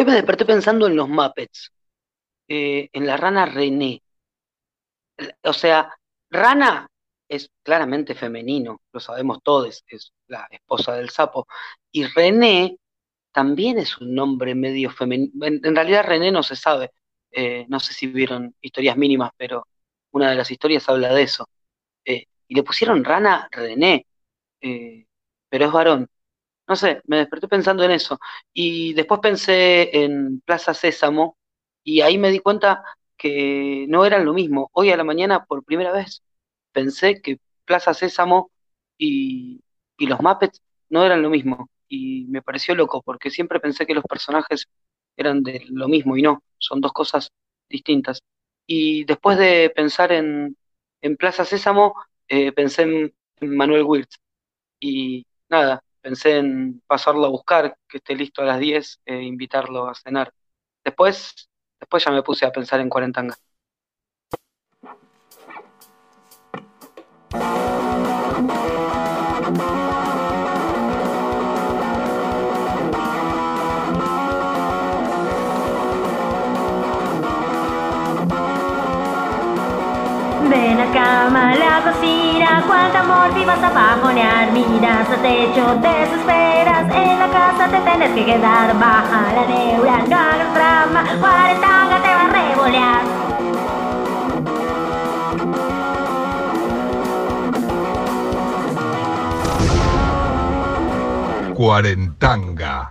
Hoy me desperté pensando en los Muppets, eh, en la rana René. O sea, rana es claramente femenino, lo sabemos todos, es la esposa del sapo. Y René también es un nombre medio femenino. En, realidad René no se sabe. Eh, no sé si vieron historias mínimas, pero una de las historias habla de eso. Eh, y le pusieron rana René, pero es varón. No sé, me desperté pensando en eso. Y después pensé en Plaza Sésamo y ahí me di cuenta que no eran lo mismo. Hoy a la mañana, por primera vez, pensé que Plaza Sésamo y, y los Muppets no eran lo mismo. Y me pareció loco, porque siempre pensé que los personajes eran de lo mismo y no, son dos cosas distintas. Y después de pensar en, en Plaza Sésamo, eh, pensé en, en Manuel Wirtz. Y nada, pensé en pasarlo a buscar, que esté listo a las 10 e invitarlo a cenar. Después, después ya me puse a pensar en Cuarentanga. A cocina, cuánto amor vivas a bajonear Miras al techo, desesperas, en la casa te tienes que quedar Baja la neura, no hagas drama, cuarentanga te va a revolear Cuarentanga.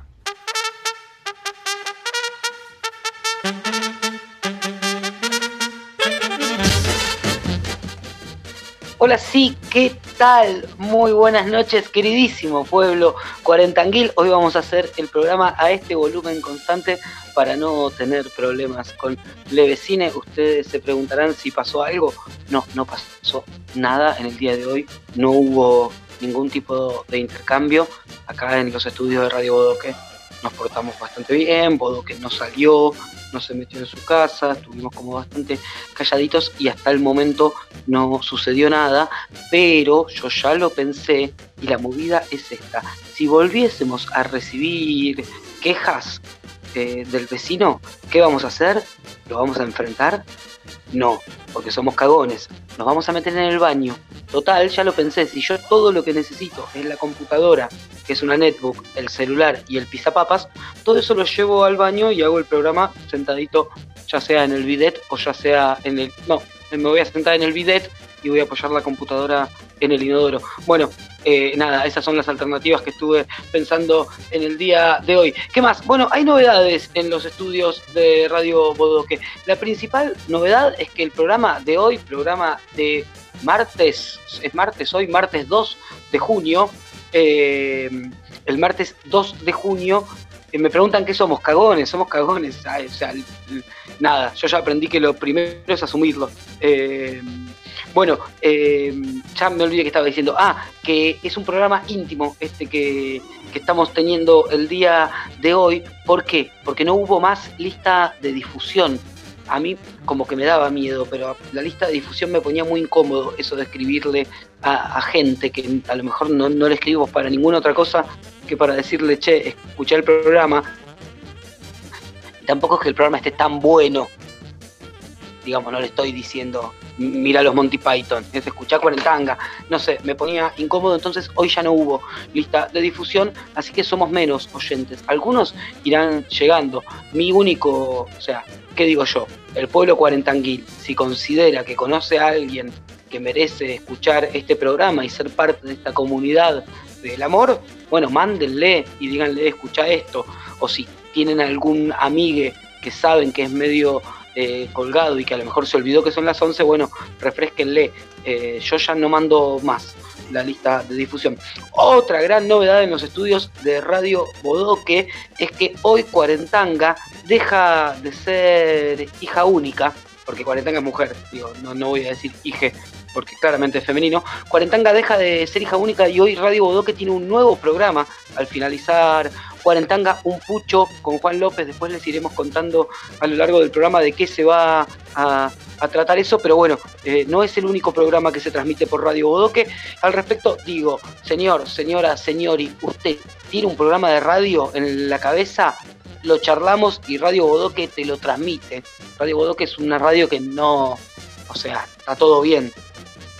Hola, sí, ¿qué tal? Muy buenas noches, queridísimo pueblo cuarentanguil. Hoy vamos a hacer el programa a este volumen constante para no tener problemas con Levecine. Ustedes se preguntarán si pasó algo. No, no pasó nada en el día de hoy. No hubo ningún tipo de intercambio acá en los estudios de Radio Bodoque. Nos portamos bastante bien, Bodoque no salió, no se metió en su casa, estuvimos como bastante calladitos y hasta el momento no sucedió nada, pero yo ya lo pensé y la movida es esta. Si volviésemos a recibir quejas eh, del vecino, ¿qué vamos a hacer? ¿Lo vamos a enfrentar? No, porque somos cagones. Nos vamos a meter en el baño. Total, ya lo pensé, si yo todo lo que necesito es la computadora, que es una netbook, el celular y el pizapapas, todo eso lo llevo al baño y hago el programa sentadito, ya sea en el bidet o ya sea en el... No, me voy a sentar en el bidet y voy a apoyar la computadora en el inodoro. Bueno, eh, nada, esas son las alternativas que estuve pensando en el día de hoy. ¿Qué más? Bueno, hay novedades en los estudios de Radio Bodoque. La principal novedad es que el programa de hoy, programa de martes, es martes hoy, martes 2 de junio, eh, el martes 2 de junio, eh, me preguntan qué somos, cagones, somos cagones. o sea, nada, yo ya aprendí que lo primero es asumirlo. Bueno, eh, ya me olvidé que estaba diciendo. Ah, que es un programa íntimo este que, estamos teniendo el día de hoy. ¿Por qué? Porque no hubo más lista de difusión. A mí como que me daba miedo, pero la lista de difusión me ponía muy incómodo eso de escribirle a, gente que a lo mejor no, no le escribo para ninguna otra cosa que para decirle, che, escuché el programa. tampoco es que el programa esté tan bueno. Digamos, no le estoy diciendo, mira los Monty Python, es escuchar Cuarentanga, no sé, me ponía incómodo, entonces hoy ya no hubo lista de difusión, así que somos menos oyentes. Algunos irán llegando. Mi único, o sea, ¿qué digo yo? El pueblo cuarentanguil, si considera que conoce a alguien que merece escuchar este programa y ser parte de esta comunidad del amor, bueno, mándenle y díganle, escucha esto, o si tienen algún amigue que saben que es medio eh, colgado y que a lo mejor se olvidó que son las 11, bueno, refresquenle. Eh, yo ya no mando más la lista de difusión. Otra gran novedad en los estudios de Radio Bodoque es que hoy Cuarentanga deja de ser hija única, porque Cuarentanga es mujer, digo, no, no voy a decir hija porque claramente es femenino. Cuarentanga deja de ser hija única y hoy Radio Bodoque tiene un nuevo programa al finalizar Cuarentanga, un pucho con Juan López. Después les iremos contando a lo largo del programa de qué se va a, tratar eso, pero bueno, eh, no es el único programa que se transmite por Radio Bodoque. Al respecto, digo, señor, señora, señori, usted tiene un programa de radio en la cabeza, lo charlamos y Radio Bodoque te lo transmite. Radio Bodoque es una radio que no, o sea, está todo bien.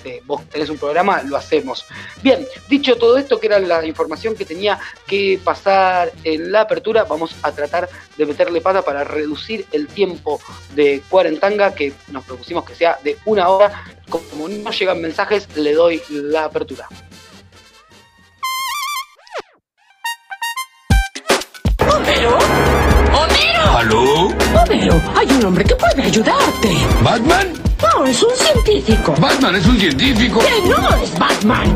Eh, vos tenés un programa, lo hacemos. Bien, dicho todo esto, que era la información que tenía que pasar en la apertura, vamos a tratar de meterle pata para reducir el tiempo de cuarentanga, que nos propusimos que sea de una hora. Como no llegan mensajes, le doy la apertura. ¡Homero! ¡Homero! ¿Aló? ¡Homero! Hay un hombre que puede ayudarte. ¿Batman? No, es un científico. ¿Batman es un científico? ¡Que no es Batman!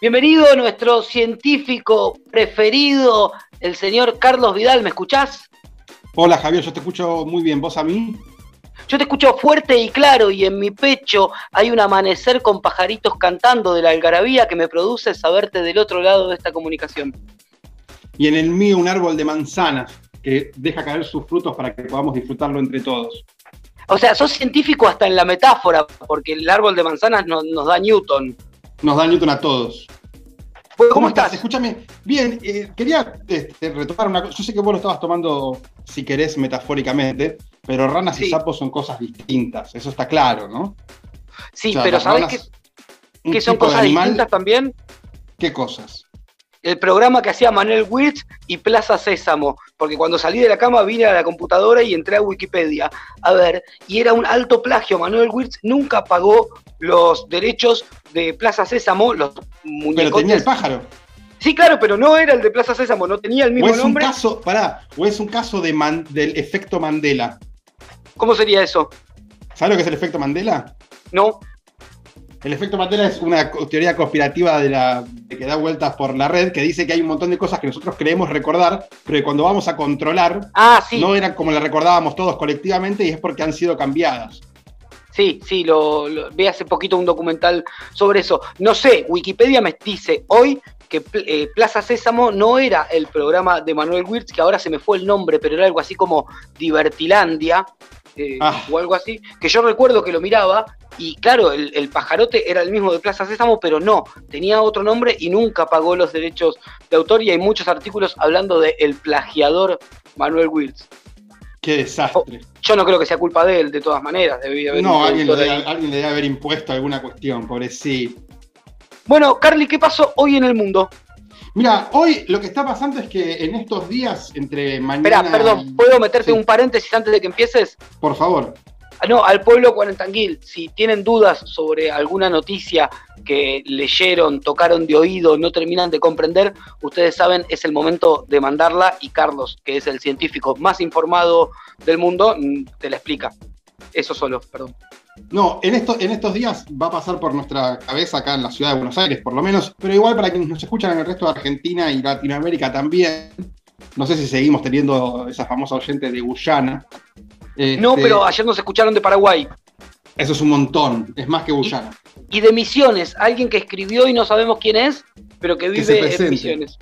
Bienvenido nuestro científico preferido, el señor Carlos Vidal. ¿Me escuchás? Hola Javier, yo te escucho muy bien. ¿Vos a mí? Yo te escucho fuerte y claro y en mi pecho hay un amanecer con pajaritos cantando de la algarabía que me produce saberte del otro lado de esta comunicación. Y en el mío un árbol de manzanas que deja caer sus frutos para que podamos disfrutarlo entre todos. O sea, sos científico hasta en la metáfora, porque el árbol de manzanas no- nos da Newton. Nos da Newton a todos. ¿Cómo, ¿Cómo estás? Escúchame. Bien, eh, quería este, retomar una cosa. Yo sé que vos lo estabas tomando, si querés, metafóricamente, pero ranas Sí. y sapos son cosas distintas. Eso está claro, ¿no? Sí, O sea, pero ¿sabés ranas, qué, un qué son cosas distintas también? ¿Qué cosas? El programa que hacía Manuel Wirtz y Plaza Sésamo, porque cuando salí de la cama vine a la computadora y entré a Wikipedia a ver, y era un alto plagio. Manuel Wirtz nunca pagó los derechos de Plaza Sésamo, los Pero muñecos. tenía el pájaro. Sí, claro, pero no era el de Plaza Sésamo, no tenía el O mismo es un caso, pará, o es un caso de Man- del efecto Mandela. ¿Cómo sería eso? ¿Sabes lo que es el efecto Mandela? No. El efecto Mandela es una teoría conspirativa de, la, de que da vueltas por la red que dice que hay un montón de cosas que nosotros creemos recordar, pero que cuando vamos a controlar Ah, sí, no eran como las recordábamos todos colectivamente y es porque han sido cambiadas. sí, sí, lo, lo- vi hace poquito un documental sobre eso. No sé, Wikipedia me dice hoy que eh, Plaza Sésamo no era el programa de Manuel Wirtz, que ahora se me fue el nombre, pero era algo así como Divertilandia, eh, Ah. o algo así, que yo recuerdo que lo miraba, y claro, el, el pajarote era el mismo de Plaza Sésamo, pero no, tenía otro nombre y nunca pagó los derechos de autor, y hay muchos artículos hablando de el plagiador Manuel Wirtz. Qué desastre. Yo no creo que sea culpa de él, de todas maneras, debía haber No, alguien le, debe, alguien le debe haber impuesto alguna cuestión, pobrecito. Bueno, Carly, ¿qué pasó hoy en el mundo? Mira, hoy lo que está pasando es que en estos días, entre mañana. Espera, perdón, ¿puedo meterte Sí. un paréntesis antes de que empieces? Por favor. Ah, No, al pueblo cuarentanguil, si tienen dudas sobre alguna noticia que leyeron, tocaron de oído, no terminan de comprender, ustedes saben, es el momento de mandarla y Carlos, que es el científico más informado del mundo, mm, te la explica. Eso solo, perdón. No, en, en estos días va a pasar por nuestra cabeza acá en la ciudad de Buenos Aires, por lo menos, pero igual para quienes nos escuchan en el resto de Argentina y Latinoamérica también. No sé si seguimos teniendo esa famosa oyente de Guyana. No, Este, pero ayer nos escucharon de Paraguay. Eso es un montón, es más que Guyana. Y de Misiones, alguien que escribió y no sabemos quién es, pero que vive en. Misiones.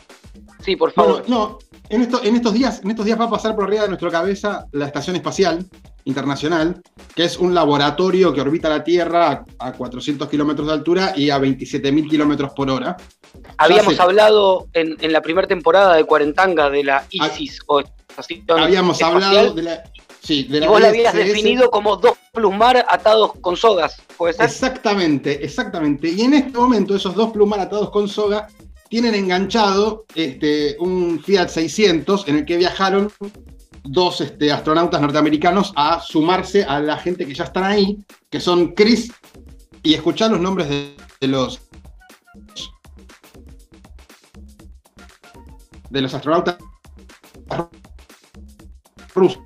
Sí, por Bueno, favor. no, en, esto- en estos días, en estos días va a pasar por arriba de nuestra cabeza la Estación Espacial Internacional, que es un laboratorio que orbita la Tierra a, a 400 kilómetros de altura y a 27.000 kilómetros por hora. Habíamos hablado en, en la primera temporada de Cuarentanga de la ISIS o Estación Habíamos Espacial, hablado de la, sí, de y la vos la habías definido como dos plusmar atados con sogas, ¿puede ser? Exactamente, exactamente. Y en este momento esos dos plumar atados con soga tienen enganchado este, un Fiat 600 en el que viajaron dos este, astronautas norteamericanos a sumarse a la gente que ya están ahí, que son Chris, y escuchar los nombres de, de los de los astronautas rusos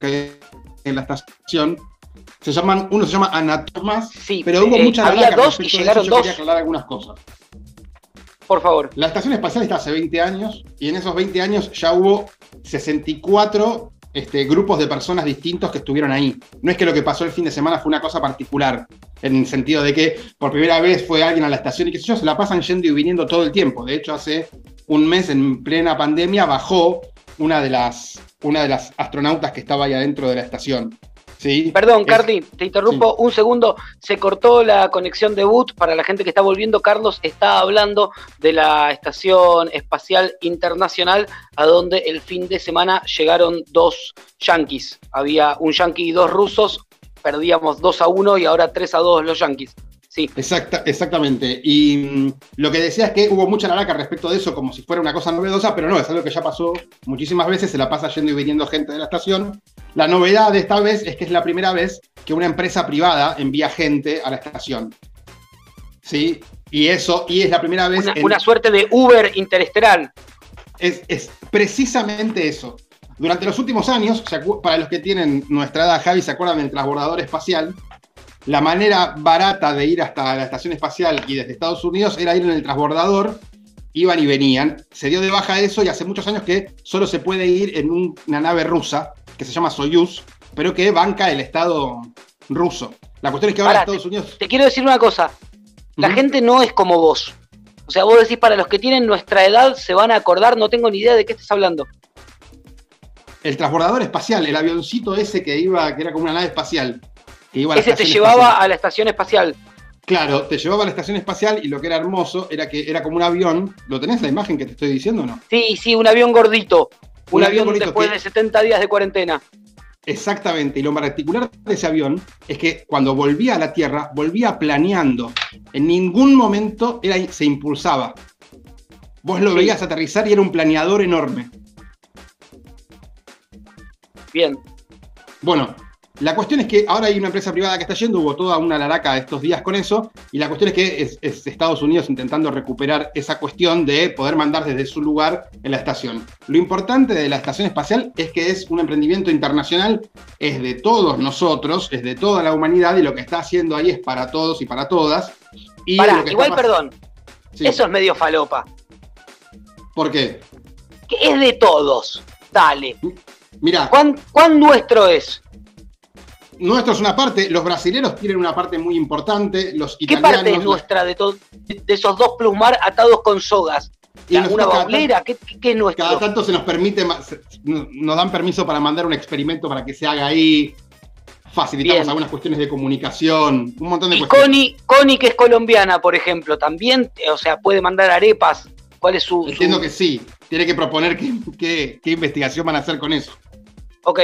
que en la estación se llaman, uno se llama Anatomas, Sí, pero hubo eh, mucha había dos y llegaron yo dos. quería aclarar algunas cosas. Por favor. La estación espacial está hace 20 años y en esos 20 años ya hubo 64 este, grupos de personas distintos que estuvieron ahí. No es que lo que pasó el fin de semana fue una cosa particular, en el sentido de que por primera vez fue alguien a la estación y que yo, se la pasan yendo y viniendo todo el tiempo. De hecho, hace un mes en plena pandemia bajó una de las, una de las astronautas que estaba ahí adentro de la estación. ¿sí? Perdón, Es- Carly, te interrumpo un segundo. Se cortó la conexión de boot. Para la gente que está volviendo, Carlos está hablando de la Estación Espacial Internacional, a donde el fin de semana llegaron dos yanquis. Había un yanqui y dos rusos. Perdíamos 2 a 1 y ahora 3 a 2 los yanquis. Sí, Exacta, exactamente. Y mm, lo que decía es que hubo mucha laraca respecto de eso, como si fuera una cosa novedosa, pero no, es algo que ya pasó muchísimas veces, se la pasa yendo y viniendo gente de la estación. La novedad de esta vez es que es la primera vez que una empresa privada envía gente a la estación. ¿Sí? Y eso, y es la primera vez una, en- una suerte de Uber interestelar. es, es precisamente eso. Durante los últimos años, ¿se acu- para los que tienen nuestra edad, Javi, ¿se acuerdan del transbordador espacial? La manera barata de ir hasta la estación espacial y desde Estados Unidos era ir en el transbordador, iban y venían. Se dio de baja eso y hace muchos años que solo se puede ir en un- una nave rusa que se llama Soyuz, pero que banca el Estado ruso. La cuestión es que ahora Pará, Estados Unidos... Te quiero decir una cosa. La gente no es como vos. O sea, vos decís, para los que tienen nuestra edad se van a acordar, no tengo ni idea de qué estás hablando. El transbordador espacial, el avioncito ese que iba, que era como una nave espacial. Que iba a la Ese te llevaba espacial. a la estación espacial. Claro, te llevaba a la estación espacial y lo que era hermoso era que era como un avión. ¿Lo tenés la imagen que te estoy diciendo o no? Sí, sí, un avión gordito. Un, Un avión, avión gordito después que- de 70 días de cuarentena. Exactamente. Y lo particular de ese avión es que cuando volvía a la Tierra, volvía planeando. En ningún momento era, se impulsaba. Vos lo Sí. veías aterrizar y era un planeador enorme. Bien. Bueno, la cuestión es que ahora hay una empresa privada que está yendo, hubo toda una laraca estos días con eso, y la cuestión es que es, es Estados Unidos intentando recuperar esa cuestión de poder mandar desde su lugar en la estación. Lo importante de la estación espacial es que es un emprendimiento internacional, es de todos nosotros, es de toda la humanidad, y lo que está haciendo ahí es para todos y para todas. Y Pará, lo que igual, perdón. Sí. Eso es medio falopa. ¿Por qué? Que es de todos. Dale. Mira, ¿Cuán, cuán nuestro es? Nuestro es una parte, los brasileros tienen una parte muy importante, los ¿Qué parte es nuestra de, to- de esos dos plusmar atados con sogas? y ¿La- nosotros ¿Una baulera? ¿Qué, qué- qué es nuestro? Cada tanto se nos permite, nos dan permiso para mandar un experimento para que se haga ahí. Facilitamos Bien. algunas cuestiones de comunicación, un montón de Y cuestiones. Connie, Connie, que es colombiana, por ejemplo, también, eh, o sea, puede mandar arepas. ¿Cuál es su...? su- Entiendo que sí. Tiene que proponer qué, qué- qué investigación van a hacer con eso. Ok,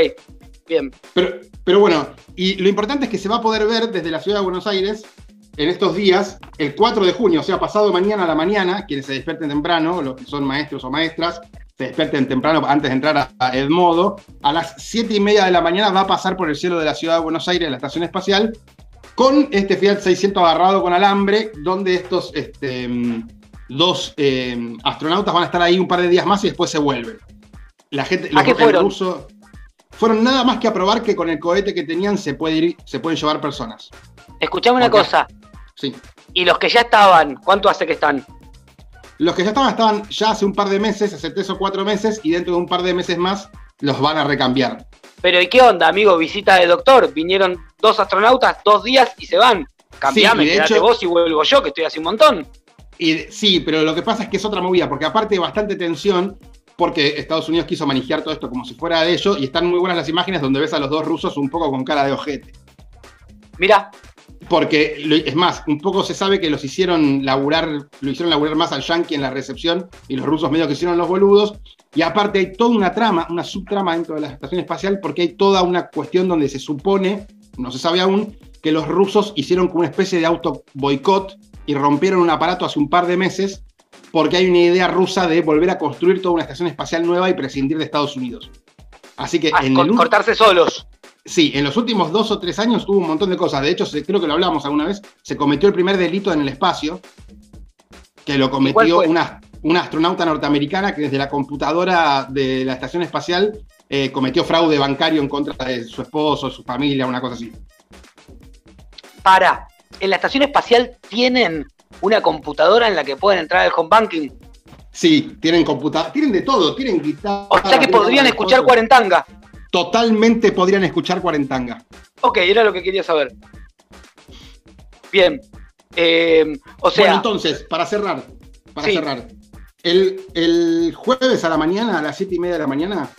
bien. Pero, pero bueno, y lo importante es que se va a poder ver desde la ciudad de Buenos Aires en estos días, el 4 de junio, o sea, pasado mañana a la mañana, quienes se despierten temprano, los que son maestros o maestras, se despierten temprano antes de entrar a, Edmodo, a las 7 y media de la mañana va a pasar por el cielo de la ciudad de Buenos Aires, la estación espacial, con este Fiat 600 agarrado con alambre, donde estos este, dos eh, astronautas van a estar ahí un par de días más y después se vuelven. La gente, ¿A qué el fueron? ruso- fueron nada más que a probar que con el cohete que tenían se, puede ir, se pueden llevar personas. Escuchame una cosa. Sí. Y los que ya estaban, ¿cuánto hace que están? Los que ya estaban, estaban ya hace un par de meses, hace tres o cuatro meses, y dentro de un par de meses más los van a recambiar. Pero ¿y qué onda, amigo? Visita de doctor. Vinieron dos astronautas, dos días y se van. Cambiame, Sí, hecho- vos y vuelvo yo, que estoy hace un montón. Y sí, pero lo que pasa es que es otra movida, porque aparte de bastante tensión, porque Estados Unidos quiso manejar todo esto como si fuera de ellos, y están muy buenas las imágenes donde ves a los dos rusos un poco con cara de ojete. Mira, Porque, es más, un poco se sabe que los hicieron laburar, lo hicieron laburar más al yankee en la recepción, y los rusos medio que hicieron los boludos, y aparte hay toda una trama, una subtrama dentro de la estación espacial, porque hay toda una cuestión donde se supone, no se sabe aún, que los rusos hicieron como una especie de auto boicot y rompieron un aparato hace un par de meses, porque hay una idea rusa de volver a construir toda una estación espacial nueva y prescindir de Estados Unidos. Así que a en cor- el, ul- cortarse solos. Sí, en los últimos dos o tres años hubo un montón de cosas. De hecho, se- creo que lo hablamos alguna vez. Se cometió el primer delito en el espacio, que lo cometió una astronauta norteamericana que desde la computadora de la estación espacial eh, cometió fraude bancario en contra de su esposo, su familia, una cosa así. Para, en la estación espacial tienen una computadora en la que pueden entrar al home banking. Sí, tienen computadora, tienen de todo, tienen guitarra. O sea que podrían escuchar cuarentanga. Totalmente podrían escuchar cuarentanga. Ok, era lo que quería saber. Bien. Eh, o sea, bueno, entonces, para cerrar, para Sí. cerrar. El, el jueves a la mañana, a las siete y media de la mañana,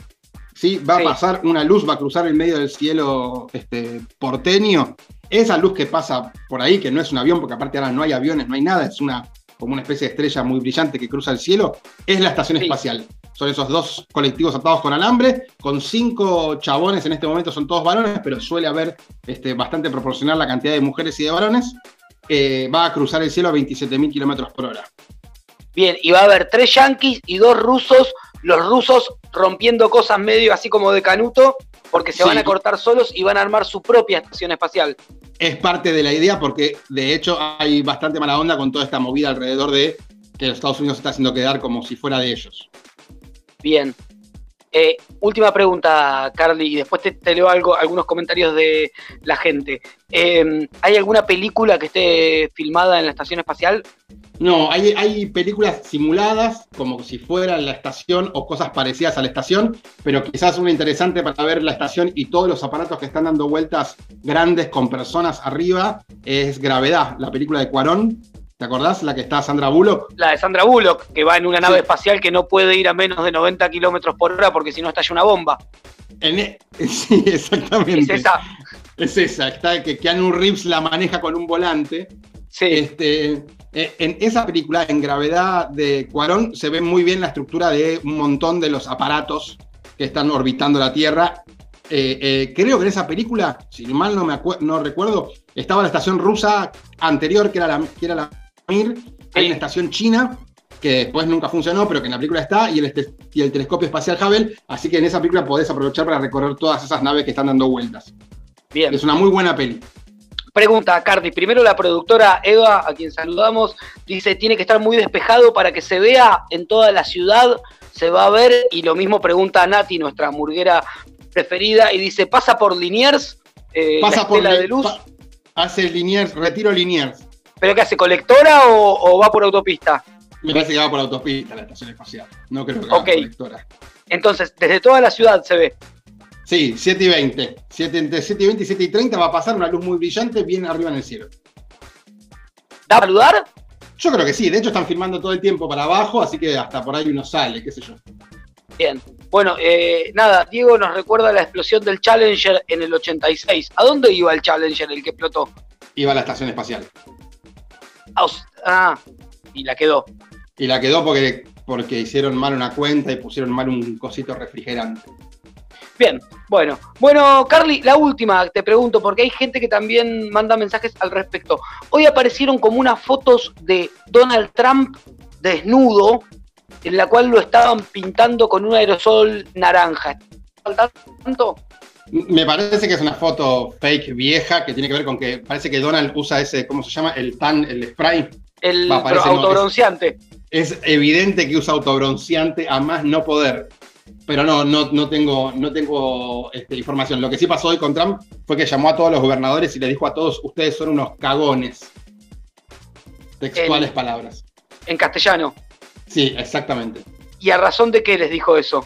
¿sí? Va Sí. a pasar una luz, va a cruzar el medio del cielo este, porteño. Esa luz que pasa por ahí, que no es un avión, porque aparte ahora no hay aviones, no hay nada, es una, como una especie de estrella muy brillante que cruza el cielo, es la estación Sí. espacial. Son esos dos colectivos atados con alambre, con cinco chabones, en este momento son todos varones, pero suele haber este, bastante proporcional la cantidad de mujeres y de varones. Eh, va a cruzar el cielo a 27.000 kilómetros por hora. Bien, y va a haber tres yanquis y dos rusos, los rusos rompiendo cosas medio así como de canuto, porque se Sí. van a cortar solos y van a armar su propia estación espacial. Es parte de la idea porque de hecho hay bastante mala onda con toda esta movida alrededor de que los Estados Unidos se está haciendo quedar como si fuera de ellos. Bien. Eh, última pregunta, Carly, y después te, leo algo, algunos comentarios de la gente. Eh, ¿Hay alguna película que esté filmada en la estación espacial? No, hay, hay películas simuladas como si fuera la estación o cosas parecidas a la estación, pero quizás una interesante para ver la estación y todos los aparatos que están dando vueltas grandes con personas arriba es Gravedad, la película de Cuarón. ¿Te acordás? La que está Sandra Bullock. La de Sandra Bullock, que va en una nave Sí. espacial que no puede ir a menos de 90 kilómetros por hora porque si no estalla una bomba. En e- sí, exactamente. Es esa. Es esa, está que Keanu Reeves la maneja con un volante. Sí. Este, eh, en esa película, en Gravedad de Cuarón, se ve muy bien la estructura de un montón de los aparatos que están orbitando la Tierra. Eh, eh, creo que en esa película, si mal no, me no recuerdo, estaba la estación rusa anterior, que era la, que era la Mir. Hay una estación china que después nunca funcionó, pero que en la película está, y el, y el telescopio espacial Hubble. Así que en esa película podés aprovechar para recorrer todas esas naves que están dando vueltas. Bien. Es una muy buena peli. Pregunta, Cardi. Primero la productora Eva, a quien saludamos, dice, tiene que estar muy despejado para que se vea en toda la ciudad, se va a ver, y lo mismo pregunta Nati, nuestra hamburguera preferida, y dice, ¿pasa por Liniers? Eh, Pasa la por la- de luz, hace Liniers, retiro Liniers. ¿pero qué hace, colectora o, o va por autopista? Me parece que va por autopista la estación espacial. No creo que Ok. haga colectora. Entonces, desde toda la ciudad se ve. Sí, 7 y 20. 7, entre 7 y 20 y 7 y 30 va a pasar una luz muy brillante bien arriba en el cielo. ¿Da a saludar? Yo creo que sí, de hecho están filmando todo el tiempo para abajo, así que hasta por ahí uno sale, qué sé yo. Bien. Bueno, eh, nada, Diego nos recuerda la explosión del Challenger en el 86. ¿A dónde iba el Challenger, el que explotó? Iba a la estación espacial. Ah, Ah, y la quedó. Y la quedó porque, porque hicieron mal una cuenta y pusieron mal un cosito refrigerante. Bien, bueno. Bueno, Carly, la última, te pregunto, porque hay gente que también manda mensajes al respecto. Hoy aparecieron como unas fotos de Donald Trump desnudo, en la cual lo estaban pintando con un aerosol naranja. ¿Está al tanto? Me parece que es una foto fake vieja que tiene que ver con que parece que Donald usa ese, ¿cómo se llama? El tan, el spray. El Va, parece pro- no, es- autobronceante. Es evidente que usa autobronceante a más no poder. Pero no, no, no tengo, no tengo este, información. Lo que sí pasó hoy con Trump fue que llamó a todos los gobernadores y les dijo a todos, ustedes son unos cagones. Textuales palabras. en castellano. Sí, exactamente. ¿Y a razón de qué les dijo eso?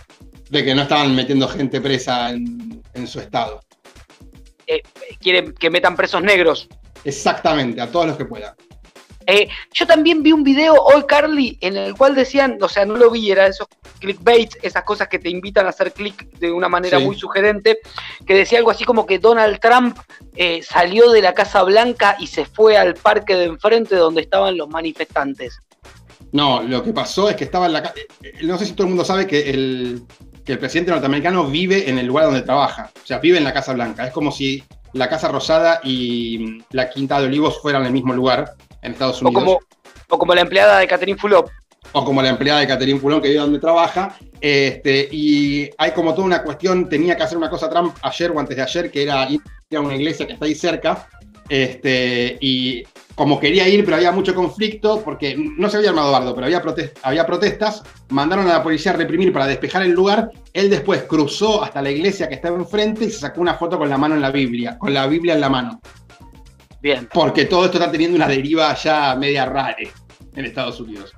De que no estaban metiendo gente presa en, en su estado. Quieren que metan presos negros. Exactamente, a todos los que puedan. Eh, yo también vi un video hoy, Carly, en el cual decían, o sea, no lo vi, era esos clickbait, esas cosas que te invitan a hacer clic de una manera Sí. muy sugerente, que decía algo así como que Donald Trump eh, salió de la Casa Blanca y se fue al parque de enfrente donde estaban los manifestantes. No, lo que pasó es que estaba en la casa. No sé si todo el mundo sabe que el, que el presidente norteamericano vive en el lugar donde trabaja. O sea, vive en la Casa Blanca. Es como si la Casa Rosada y la Quinta de Olivos fueran el mismo lugar en Estados O Unidos. como, o como la empleada de Catherine Fulop. o como la empleada de Catherine Fulón que vive donde trabaja. Este, y hay como toda una cuestión, tenía que hacer una cosa Trump ayer o antes de ayer, que era ir a una iglesia que está ahí cerca. Este, y como quería ir, pero había mucho conflicto, porque no se había armado bardo, pero había, protes- había protestas, mandaron a la policía a reprimir para despejar el lugar. Él después cruzó hasta la iglesia que estaba enfrente y se sacó una foto con la mano en la Biblia, con la Biblia en la mano. Bien. Porque todo esto está teniendo una deriva ya media rara en Estados Unidos.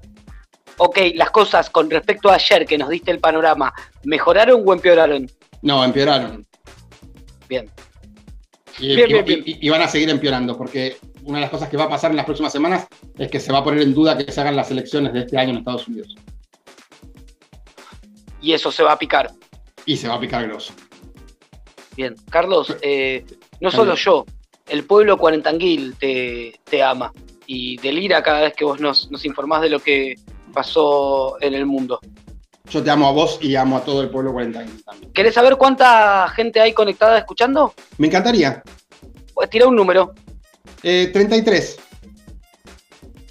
Ok, las cosas con respecto a ayer que nos diste el panorama, ¿mejoraron o empeoraron? No, empeoraron. Bien. Y, Bien, y- bien, bien. y- y van a seguir empeorando, porque una de las cosas que va a pasar en las próximas semanas es que se va a poner en duda que se hagan las elecciones de este año en Estados Unidos. Y eso se va a picar. y se va a picar grosso. Bien, Carlos, eh, no solo yo, el pueblo cuarentanguil te, te ama y delira cada vez que vos nos, nos informás de lo que pasó en el mundo. Yo te amo a vos y amo a todo el pueblo 40 también. ¿Querés saber cuánta gente hay conectada escuchando? Me encantaría. Pues tira un número. Eh, 33.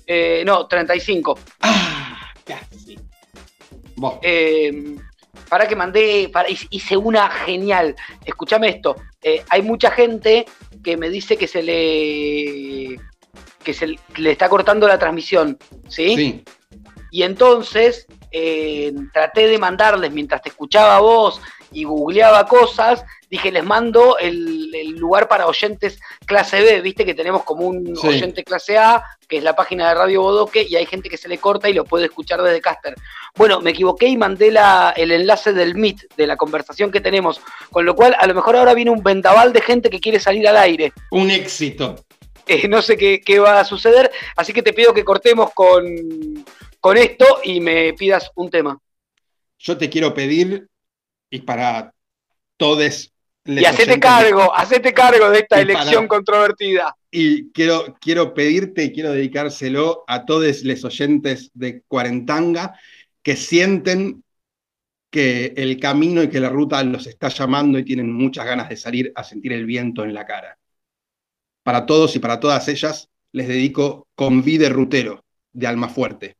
Eh, no, 35. Ah, casi. Vos. Eh, para que mandé, para, hice una genial. Escúchame esto. eh, hay mucha gente que me dice que se le que se le está cortando la transmisión, ¿sí? sí. Y entonces eh, traté de mandarles mientras te escuchaba vos y googleaba cosas, dije, les mando el, el lugar para oyentes clase B, viste que tenemos como un Sí. oyente clase A, que es la página de Radio Bodoque, y hay gente que se le corta y lo puede escuchar desde Caster. Bueno, me equivoqué y mandé la, el enlace del Meet, de la conversación que tenemos, con lo cual a lo mejor ahora viene un vendaval de gente que quiere salir al aire. Un éxito. Eh, no sé qué, qué va a suceder, así que te pido que cortemos con, con esto y me pidas un tema. Yo te quiero pedir, y para todos Y hacete cargo, hacete cargo de esta para- elección controvertida. Y quiero, quiero pedirte y quiero dedicárselo a todos los oyentes de Cuarentanga que sienten que el camino y que la ruta los está llamando y tienen muchas ganas de salir a sentir el viento en la cara. Para todos y para todas ellas les dedico Convide Rutero de Almafuerte.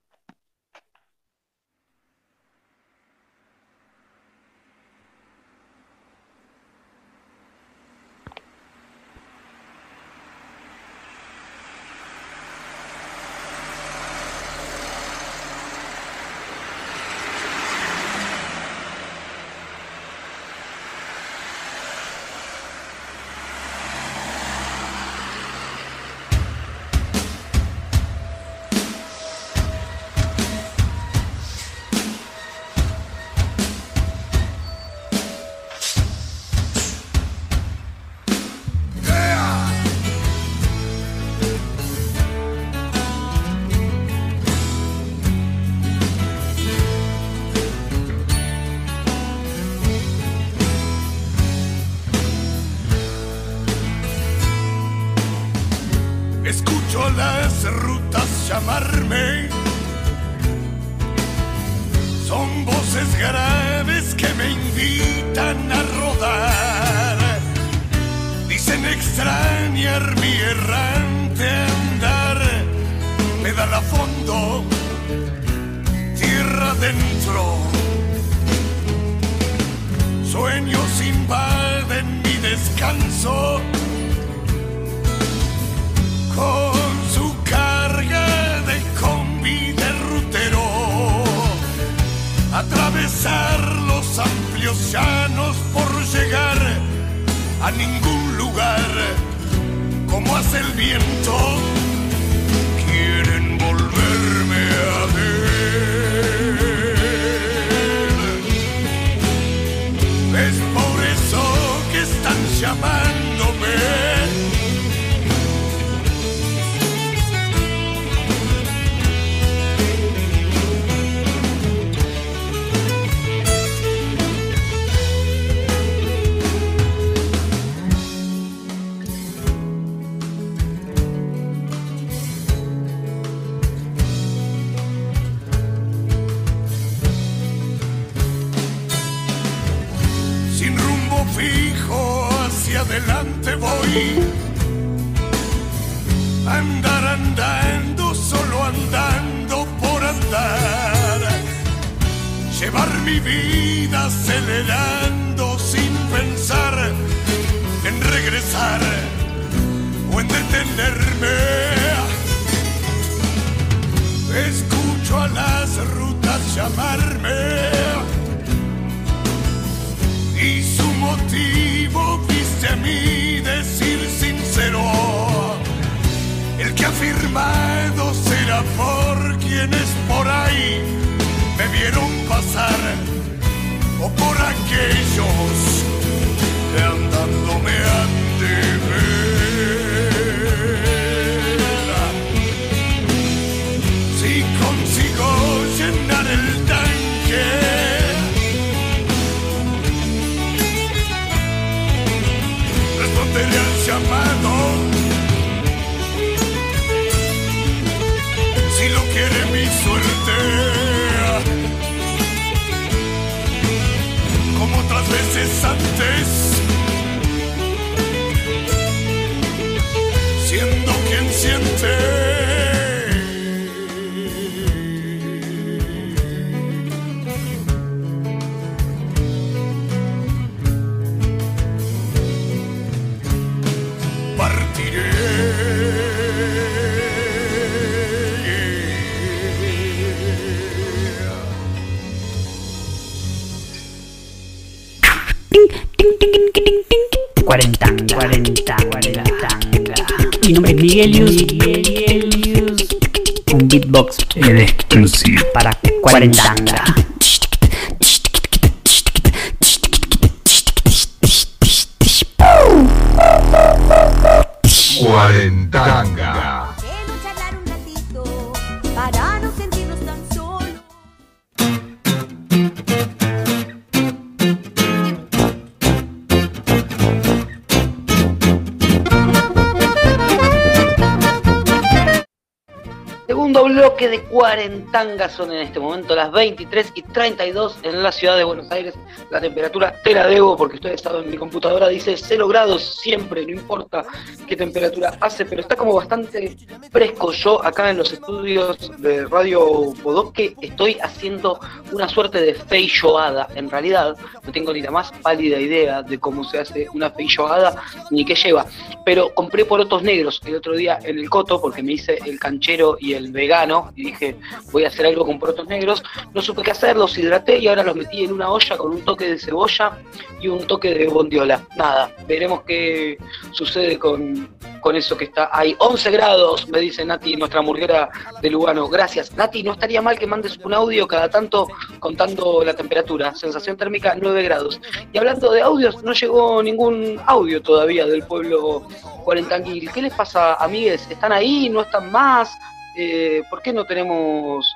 Bloque de cuarentanga son en este momento las 23 y 32 en la ciudad de Buenos Aires. La temperatura te la debo porque estoy estado en mi computadora, dice 0 grados siempre, no importa qué temperatura hace, pero está como bastante fresco. Yo acá en los estudios de Radio Bodoque estoy haciendo una suerte de feijoada. En realidad no tengo ni la más pálida idea de cómo se hace una feijoada ni qué lleva, pero compré porotos negros el otro día en el Coto porque me hice el canchero y el vegano y dije voy a hacer algo con porotos negros. No supe qué hacer, los hidraté y ahora los metí en una olla con un toque de cebolla y un toque de bondiola. Nada, veremos qué sucede con, con eso que está ahí. 11 grados, me dice Nati, nuestra hamburguera de Lugano. Gracias. Nati, no estaría mal que mandes un audio cada tanto contando la temperatura. Sensación térmica 9 grados. Y hablando de audios, no llegó ningún audio todavía del pueblo cuarentanguil. ¿Qué les pasa, amigues? ¿Están ahí? ¿No están más? Eh, ¿Por qué no tenemos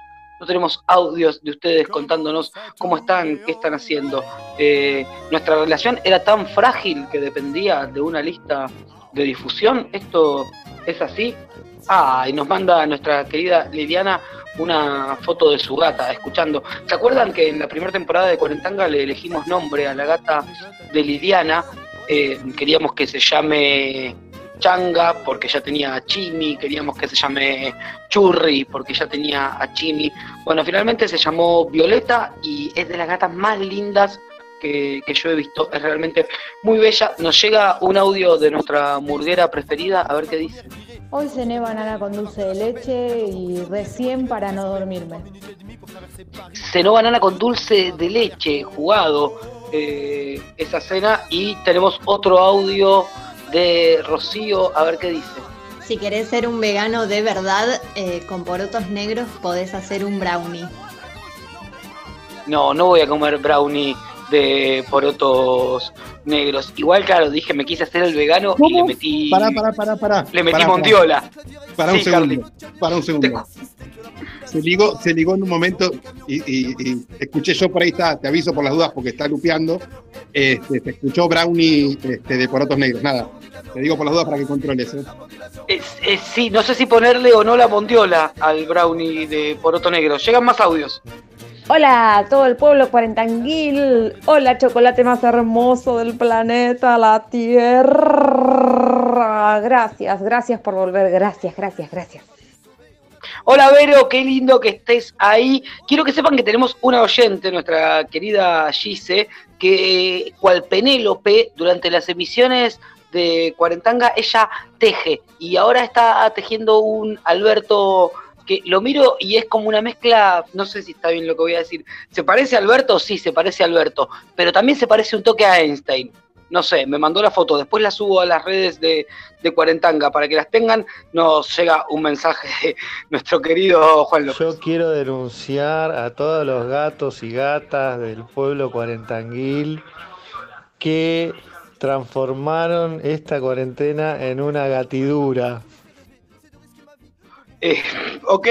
no tenemos audios de ustedes contándonos cómo están, qué están haciendo? Eh, nuestra relación era tan frágil que dependía de una lista de difusión. ¿Esto es así? Ah, y nos manda nuestra querida Liliana una foto de su gata, escuchando. ¿Se acuerdan que en la primera temporada de Cuarentanga le elegimos nombre a la gata de Liliana? Eh, queríamos que se llame Changa porque ya tenía a Chimi, queríamos que se llame Churri porque ya tenía a Chimi. Bueno, finalmente se llamó Violeta y es de las gatas más lindas que, que yo he visto. Es realmente muy bella. Nos llega un audio de nuestra murguera preferida, a ver qué dice. Hoy cené banana con dulce de leche y recién para no dormirme. Cenó banana con dulce de leche, jugado eh, esa cena. Y tenemos otro audio de Rocío, a ver qué dice. Si querés ser un vegano de verdad, eh, con porotos negros podés hacer un brownie. No, no voy a comer brownie de porotos negros. Igual, claro, dije, me quise hacer el vegano y le metí. Pará, pará, pará, pará. Le metí Pará, mondiola. Para un Sí, segundo. Carly. Para un segundo. Se ligó, se ligó en un momento y, y- y escuché yo por ahí está, te aviso por las dudas porque está lupeando. Este, se escuchó Brownie este, de porotos negros. Nada. Te digo por las dudas para que controles. ¿eh? Es- es- sí, no sé si ponerle o no la mondiola al brownie de poroto negro. Llegan más audios. Hola a todo el pueblo cuarentanguil. Hola, chocolate más hermoso del planeta, la tierra. Gracias, gracias por volver. Gracias, gracias, gracias. Hola Vero, qué lindo que estés ahí. Quiero que sepan que tenemos una oyente, nuestra querida Gise, que cual Penélope, durante las emisiones de Cuarentanga, ella teje y ahora está tejiendo un Alberto que lo miro y es como una mezcla, no sé si está bien lo que voy a decir. ¿Se parece a Alberto? Sí, se parece a Alberto, pero también se parece un toque a Einstein. No sé, me mandó la foto, después la subo a las redes de, de Cuarentanga para que las tengan. Nos llega un mensaje de nuestro querido Juan López. Yo quiero denunciar a todos los gatos y gatas del pueblo cuarentanguil que transformaron esta cuarentena en una gatidura. Eh, ok,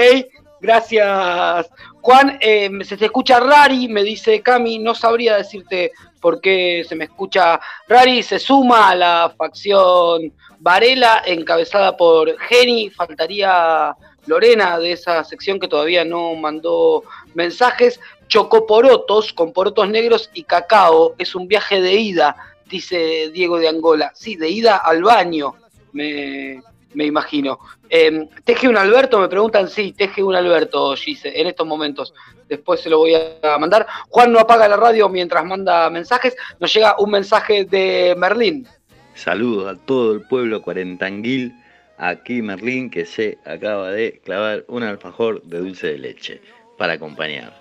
gracias Juan. Eh, se te escucha Rari, me dice Cami, no sabría decirte por qué se me escucha Rari. Se suma a la facción Varela, encabezada por Geni. Faltaría Lorena de esa sección que todavía no mandó mensajes. Chocoporotos con porotos negros y cacao. Es un viaje de ida, dice Diego de Angola. Sí, de ida al baño, me, me imagino. Eh, ¿Teje un Alberto? Me preguntan, sí, teje un Alberto, Gise, en estos momentos. Después se lo voy a mandar. Juan no apaga la radio mientras manda mensajes. Nos llega un mensaje de Merlín. Saludos a todo el pueblo cuarentanguil. Aquí Merlín que se acaba de clavar un alfajor de dulce de leche para acompañar.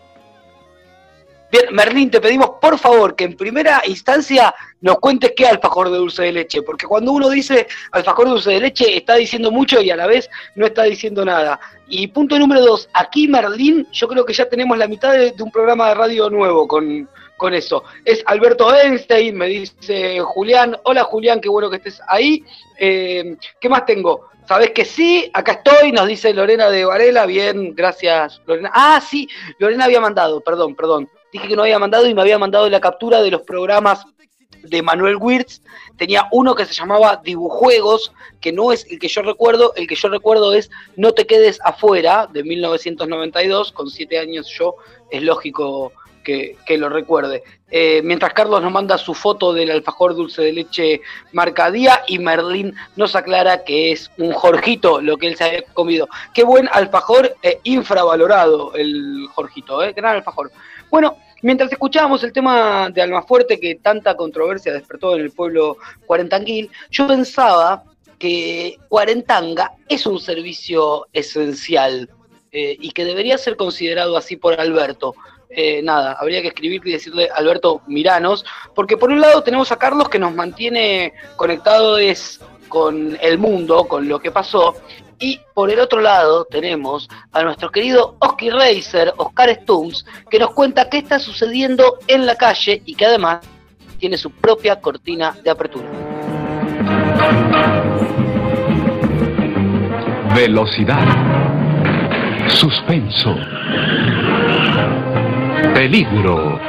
Bien, Merlín, te pedimos por favor que en primera instancia nos cuentes qué alfajor de dulce de leche, porque cuando uno dice alfajor de dulce de leche está diciendo mucho y a la vez no está diciendo nada. Y punto número dos, aquí Merlín, yo creo que ya tenemos la mitad de, un programa de radio nuevo con, con eso. Es Alberto Einstein, me dice Julián, hola Julián, qué bueno que estés ahí. Eh, ¿Qué más tengo? Sabes que sí, acá estoy, nos dice Lorena de Varela, bien, gracias Lorena. Ah, sí, Lorena había mandado, perdón, perdón. Dije que no había mandado y me había mandado la captura de los programas de Manuel Wirtz. Tenía uno que se llamaba Dibujuegos, que no es el que yo recuerdo, el que yo recuerdo es No te quedes afuera, de 1992, con siete años yo, es lógico que, que lo recuerde. Eh, mientras Carlos nos manda su foto del alfajor dulce de leche marca día y Merlín nos aclara que es un Jorgito lo que él se había comido. Qué buen alfajor, eh, infravalorado el Jorgito, eh, gran alfajor. Bueno, mientras escuchábamos el tema de Almafuerte que tanta controversia despertó en el pueblo cuarentanguil, yo pensaba que Cuarentanga es un servicio esencial eh, y que debería ser considerado así por Alberto. Eh, nada, habría que escribirle y decirle Alberto Miranos, porque por un lado tenemos a Carlos que nos mantiene conectados con el mundo, con lo que pasó, y por el otro lado tenemos a nuestro querido Oski Racer, Oscar Stumps, que nos cuenta qué está sucediendo en la calle y que además tiene su propia cortina de apertura. Velocidad. Suspenso. Peligro.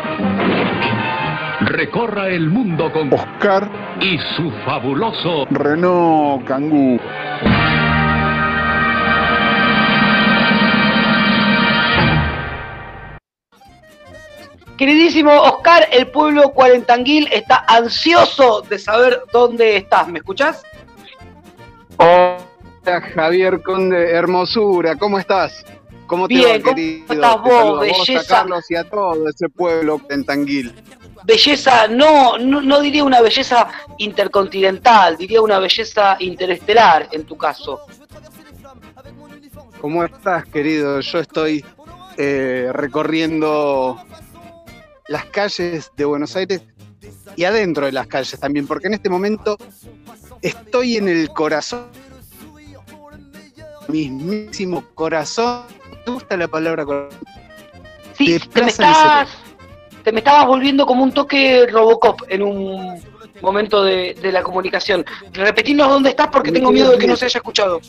Recorra el mundo con Oscar y su fabuloso Renault Kangoo. Queridísimo Oscar, el pueblo cuarentanguil está ansioso de saber dónde estás. ¿Me escuchás? Hola Javier Conde, hermosura, ¿cómo estás? ¿Cómo te Bien, va, ¿cómo querido? estás Te vos, belleza? a Carlos y a todo ese pueblo cuarentanguil. Belleza, no, no, no diría una belleza intercontinental, diría una belleza interestelar en tu caso. ¿Cómo estás, querido? Yo estoy eh, recorriendo las calles de Buenos Aires y adentro de las calles también, porque en este momento estoy en el corazón, mismísimo corazón. ¿Te gusta la palabra corazón? Sí, te me, estás, te me estabas volviendo como un toque Robocop en un momento de, de la comunicación. Repetinos dónde estás porque tengo miedo de que no se haya escuchado.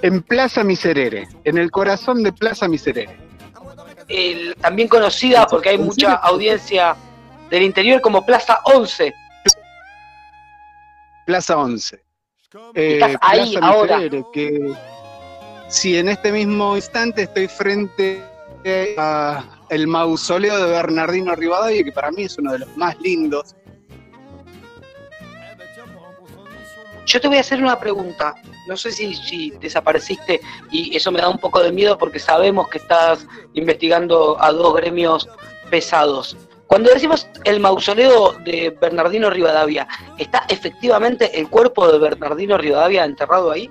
En Plaza Miserere, en el corazón de Plaza Miserere. El- también conocida porque hay mucha audiencia del interior como Plaza 11. Plaza 11. Eh, Estás ahí Plaza ahora. Miserere, que si en este mismo instante estoy frente a el mausoleo de Bernardino Rivadavia, que para mí es uno de los más lindos. Yo te voy a hacer una pregunta. No sé si, desapareciste y eso me da un poco de miedo porque sabemos que estás investigando a dos gremios pesados. Cuando decimos el mausoleo de Bernardino Rivadavia, ¿está efectivamente el cuerpo de Bernardino Rivadavia enterrado ahí?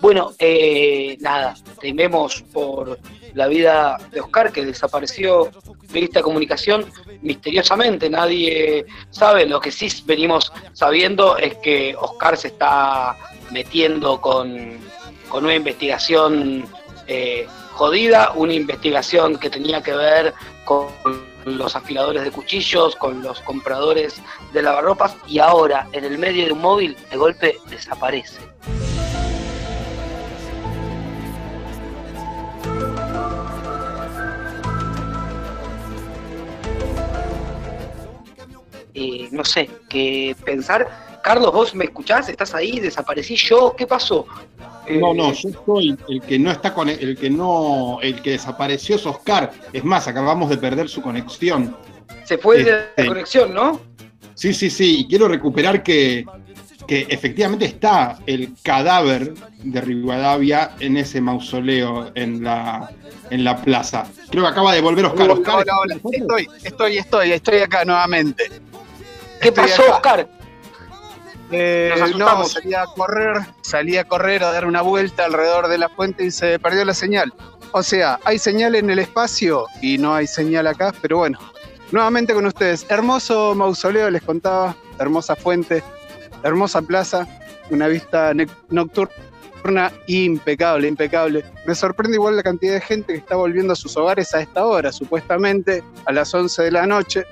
Bueno, eh, nada, tememos por la vida de Oscar que desapareció de esta comunicación misteriosamente, nadie sabe, lo que sí venimos sabiendo es que Oscar se está metiendo con, con una investigación eh, jodida, una investigación que tenía que ver con los afiladores de cuchillos, con los compradores de lavarropas y ahora en el medio de un móvil de golpe desaparece. Eh, no sé, qué pensar. Carlos, vos me escuchás, estás ahí, desaparecí yo, ¿qué pasó? Eh, No, no, yo soy el que no está con el que no, el que desapareció es Oscar. Es más, acabamos de perder su conexión. Se fue de Este, la conexión, ¿no? Sí, sí, sí, y quiero recuperar que, que efectivamente está el cadáver de Rivadavia en ese mausoleo en la, en la plaza. Creo que acaba de volver Oscar. Hola, Oscar, hola, hola. Estoy, estoy, estoy, estoy acá nuevamente. ¿Qué Estoy pasó, acá. Oscar? Eh, Nos no, salí a correr, salí a correr a dar una vuelta alrededor de la fuente y se perdió la señal. O sea, hay señal en el espacio y no hay señal acá, pero bueno, nuevamente con ustedes. Hermoso mausoleo, les contaba, hermosa fuente, hermosa plaza, una vista nocturna impecable, impecable. Me sorprende igual la cantidad de gente que está volviendo a sus hogares a esta hora, supuestamente a las 11 de la noche.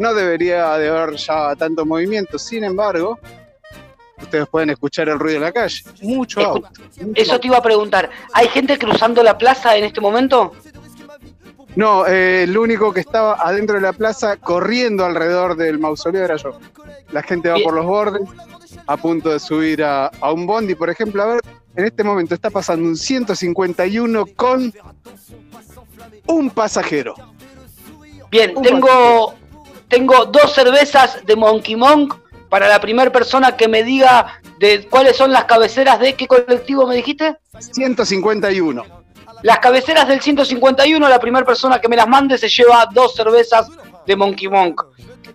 No debería de haber ya tanto movimiento, sin embargo, ustedes pueden escuchar el ruido de la calle. Mucho auto. mucho Eso te iba a preguntar. ¿Hay gente cruzando la plaza en este momento? No, eh, el único que estaba adentro de la plaza corriendo alrededor del mausoleo era yo. La gente va Bien. por los bordes, a punto de subir a, a un bondi, por ejemplo. A ver, en este momento está pasando un 151 con un pasajero. Bien, Un tengo, tengo dos cervezas de Monkey Monk para la primera persona que me diga de cuáles son las cabeceras de qué colectivo me dijiste. 151. Las cabeceras del 151, la primera persona que me las mande se lleva dos cervezas de Monkey Monk.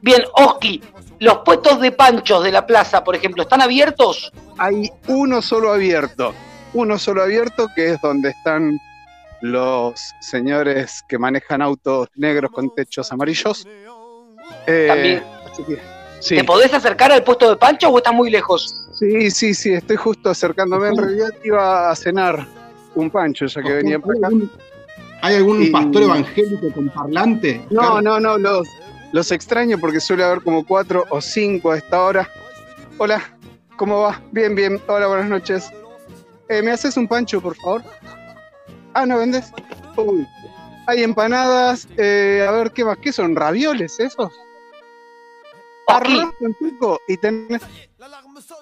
Bien, Oski, los puestos de panchos de la plaza, por ejemplo, ¿están abiertos? Hay uno solo abierto. Uno solo abierto que es donde están los señores que manejan autos negros con techos amarillos. Eh, También. así que, sí. ¿Te podés acercar al puesto de pancho o estás muy lejos? Sí, sí, sí, estoy justo acercándome. En realidad iba a cenar un pancho ya que venía por acá. ¿Hay algún Y- pastor evangélico con parlante? No, no, no, los, los extraño porque suele haber como cuatro o cinco a esta hora. Hola, ¿cómo va? Bien, bien. Hola, buenas noches. Eh, ¿Me haces un pancho, por favor? Ah, ¿no vendes? Uy. Hay empanadas. eh, a ver, ¿qué más? ¿Qué son? ¿Ravioles esos? Arroz con tuco y tenés...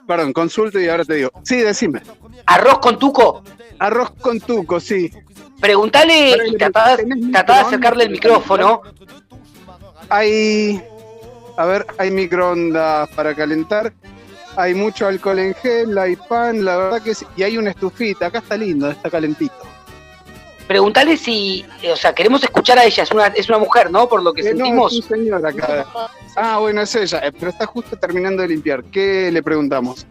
Perdón, consulto y ahora te digo. Sí, decime. arroz con tuco. Arroz con tuco, sí. Preguntale y tratá, ¿tenés tratá de acercarle el micrófono. Hay, a ver, hay microondas para calentar, hay mucho alcohol en gel, hay pan, la verdad que sí, y hay una estufita, acá está lindo, está calentito. Preguntale si, o sea, queremos escuchar a ella, es una, es una mujer, ¿no? Por lo que Eh, no, sentimos. es un señor acá. Ah, bueno, es ella, eh, pero está justo terminando de limpiar. ¿Qué le preguntamos?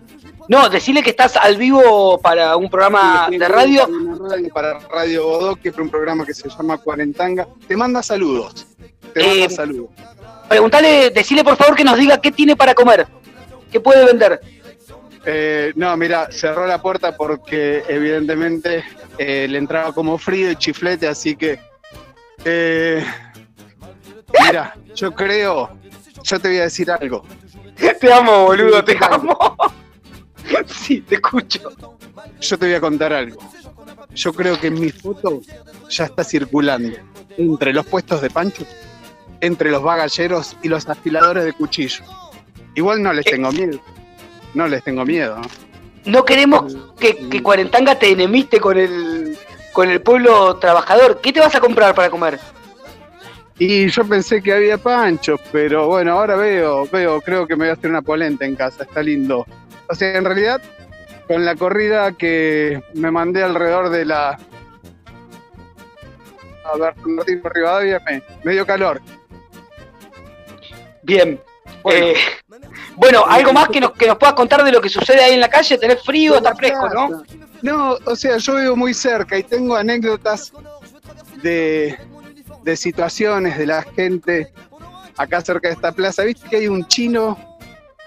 No, decirle que estás al vivo para un programa Sí, de radio. para Radio Godó, que es un programa que se llama Cuarentanga. Te manda saludos. Te manda Eh, saludos. Preguntale, decirle por favor que nos diga qué tiene para comer, qué puede vender. Eh, no, mira, cerró la puerta porque evidentemente eh, le entraba como frío y chiflete, así que. eh, mira, yo creo. Yo te voy a decir algo. Te amo, boludo, te amo. Sí, te escucho. Yo te voy a contar algo. Yo creo que mi foto ya está circulando entre los puestos de pancho, entre los bagalleros y los afiladores de cuchillo. Igual no les tengo miedo. No les tengo miedo. ¿no? Queremos que, que Cuarentanga te enemiste con el, con el pueblo trabajador. ¿Qué te vas a comprar para comer? Y yo pensé que había panchos, pero bueno, ahora veo, veo, creo que me voy a hacer una polenta en casa, está lindo. O sea, en realidad, con la corrida que me mandé alrededor de la. A ver, Martín por Rivadavia, me, me dio calor. Bien. Bueno. Eh, bueno, algo más que nos, que nos puedas contar de lo que sucede ahí en la calle. ¿Tenés frío? ¿Está fresco, no? No, o sea, yo vivo muy cerca y tengo anécdotas de, de situaciones de la gente acá cerca de esta plaza. Viste que hay un chino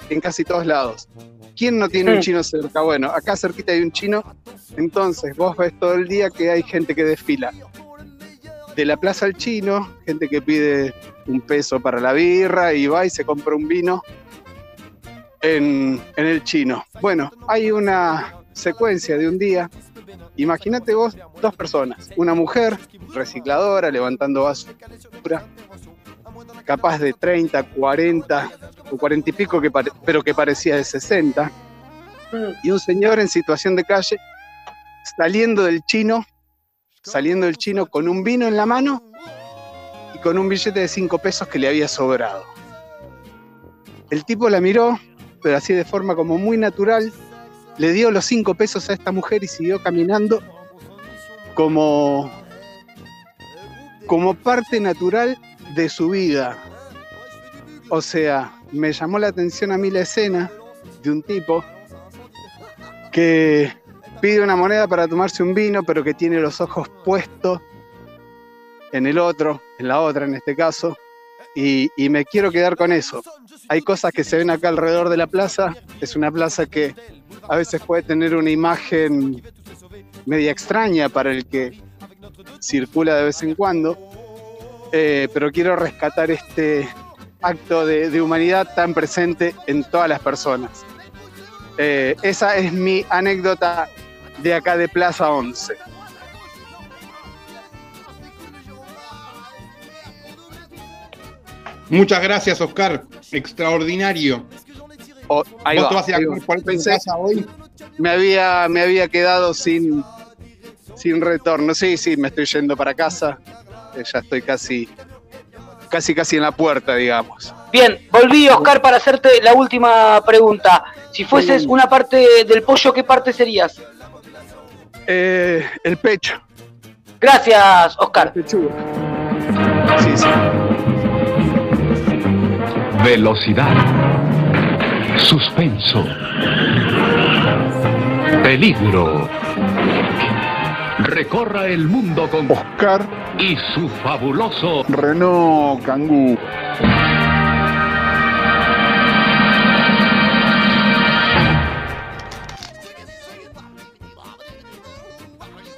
en casi todos lados. ¿Quién no tiene un chino cerca? Bueno, acá cerquita hay un chino. Entonces vos ves todo el día que hay gente que desfila. De la plaza al chino, gente que pide un peso para la birra y va y se compra un vino en, el chino. Bueno, hay una secuencia de un día. Imagínate vos dos personas, una mujer recicladora levantando basura, capaz de 30, 40 o 40 y pico, que pero que parecía de 60, y un señor en situación de calle saliendo del chino, saliendo del chino con un vino en la mano y con un billete de 5 pesos que le había sobrado. El tipo la miró, pero así de forma como muy natural, le dio los 5 pesos a esta mujer y siguió caminando como, como parte natural de su vida. O sea, me llamó la atención a mí la escena, de un tipo que pide una moneda para tomarse un vino, pero que tiene los ojos puestos en el otro, en la otra en este caso, y, me quiero quedar con eso. Hay cosas que se ven acá alrededor de la plaza, es una plaza que a veces puede tener una imagen media extraña para el que circula de vez en cuando, eh, pero quiero rescatar este acto de, de humanidad tan presente en todas las personas. Eh, esa es mi anécdota de acá de Plaza 11. Muchas gracias, Oscar. Extraordinario. Oh, ahí ¿Vos va, te vas a ir a ahí comer va. por tu Pensé- hoy? me había, me había quedado sin, sin retorno. Sí, sí, me estoy yendo para casa. Eh, ya estoy casi, casi, casi en la puerta, digamos. Bien, volví, Oscar, para hacerte la última pregunta. Si fueses una parte del pollo, ¿qué parte serías? Eh, el pecho. Gracias, Oscar. Sí, sí. Velocidad. Suspenso. Peligro. Recorra el mundo con Oscar y su fabuloso Renault Kangoo.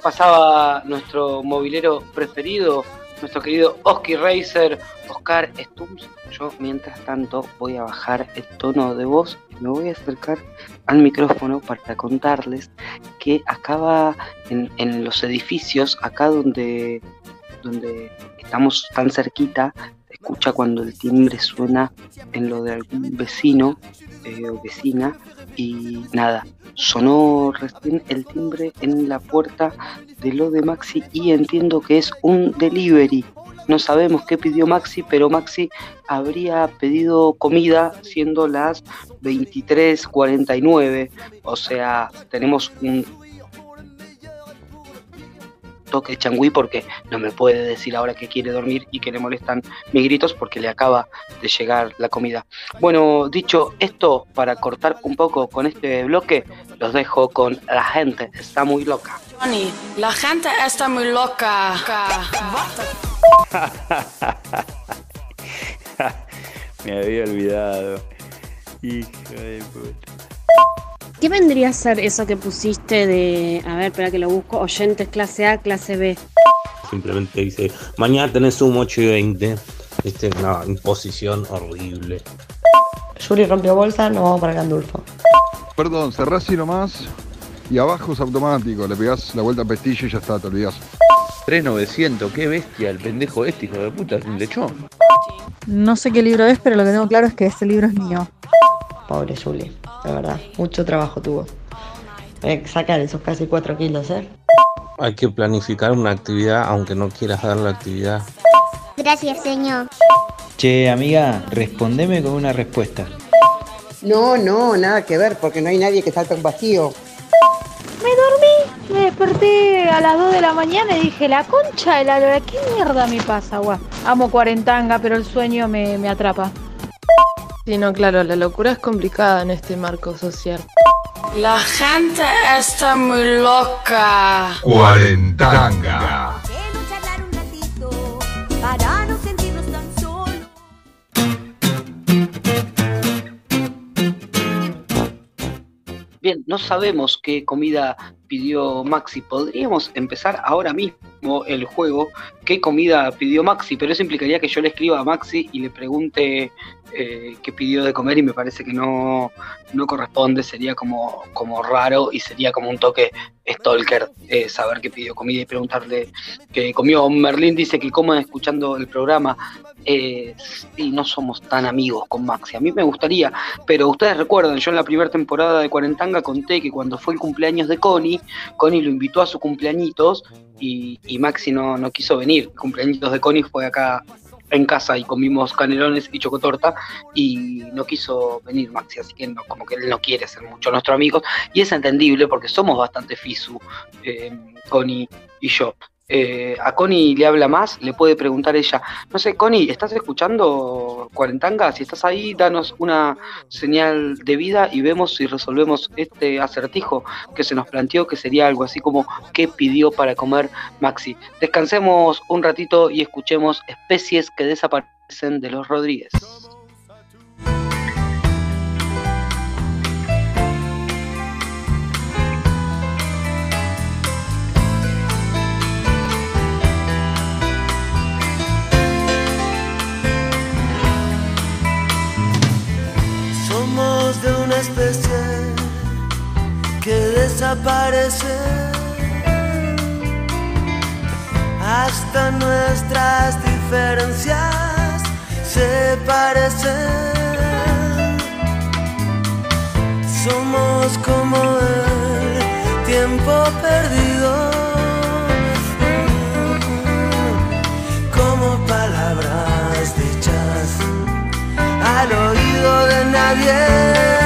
Pasaba nuestro movilero preferido, nuestro querido Oski Racer, Oscar Stums. Yo, mientras tanto, voy a bajar el tono de voz y me voy a acercar al micrófono para contarles que acaba en, en los edificios, acá donde, donde estamos tan cerquita, escucha cuando el timbre suena en lo de algún vecino eh, vecina y nada, sonó el timbre en la puerta de lo de Maxi y entiendo que es un delivery. No sabemos qué pidió Maxi, pero Maxi habría pedido comida siendo las 23:49. O sea, tenemos un toque de changüí porque no me puede decir ahora que quiere dormir y que le molestan mis gritos porque le acaba de llegar la comida. Bueno, dicho esto, para cortar un poco con este bloque, los dejo con la gente, está muy loca. Tony, la gente está muy loca. Me había olvidado. Hijo de puta. ¿Qué vendría a ser eso que pusiste de, a ver, espera que lo busco, oyentes clase A, clase B? Simplemente dice, mañana tenés un 8 y 20. Viste, una imposición horrible. Yuri rompió bolsa, nos vamos para Gandulfo. Perdón, cerrás así nomás y abajo es automático. Le pegás la vuelta al pestillo y ya está, te olvidás. 3900, qué bestia, el pendejo este, hijo de puta, es un lechón. No sé qué libro es, pero lo que tengo claro es que este libro es mío. Pobre Juli, de verdad, mucho trabajo tuvo. Hay que sacar esos casi 4 kilos, ¿eh? Hay que planificar una actividad aunque no quieras dar la actividad. Gracias, señor. Che, amiga, respondeme con una respuesta. No, no, nada que ver, porque no hay nadie que salta un vacío. Me dormí, me desperté a las 2 de la mañana y dije, la concha de la lora, ¿qué mierda me pasa, guau? Amo cuarentanga, pero el sueño me, me atrapa. Sí, no, claro, la locura es complicada en este marco social. La gente está muy loca. Cuarentanga. Para no sentirnos tan solos. Bien, no sabemos qué comida pidió Maxi. Podríamos empezar ahora mismo el juego qué comida pidió Maxi, pero eso implicaría que yo le escriba a Maxi y le pregunte eh, qué pidió de comer y me parece que no, no corresponde, sería como, como raro y sería como un toque stalker eh, saber qué pidió comida y preguntarle qué comió. Merlín dice que coma escuchando el programa. Eh, sí, no somos tan amigos con Maxi. A mí me gustaría, pero ustedes recuerdan, yo en la primera temporada de Cuarentanga conté que cuando fue el cumpleaños de Connie, Connie lo invitó a su cumpleañitos y, Maxi no, no quiso venir. El cumpleaños de Connie fue acá en casa y comimos canelones y chocotorta y no quiso venir Maxi, así que no, como que él no quiere ser mucho nuestro amigo y es entendible porque somos bastante fisu, eh, Connie y yo. Eh, a Connie le habla más, le puede preguntar ella, no sé, Connie, ¿estás escuchando Cuarentanga? Si estás ahí, danos una señal de vida y vemos si resolvemos este acertijo que se nos planteó, que sería algo así como ¿qué pidió para comer Maxi? Descansemos un ratito y escuchemos especies que desaparecen de los Rodríguez. De una especie que desaparece. Hasta nuestras diferencias se parecen. Somos como el tiempo perdido. Nadie.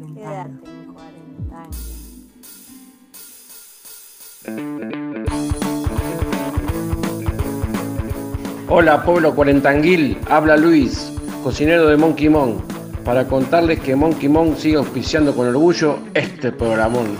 Quédate en. Hola pueblo cuarentanguil, habla Luis, cocinero de Monkey Mon, para contarles que Monkey Mon sigue auspiciando con orgullo este programón.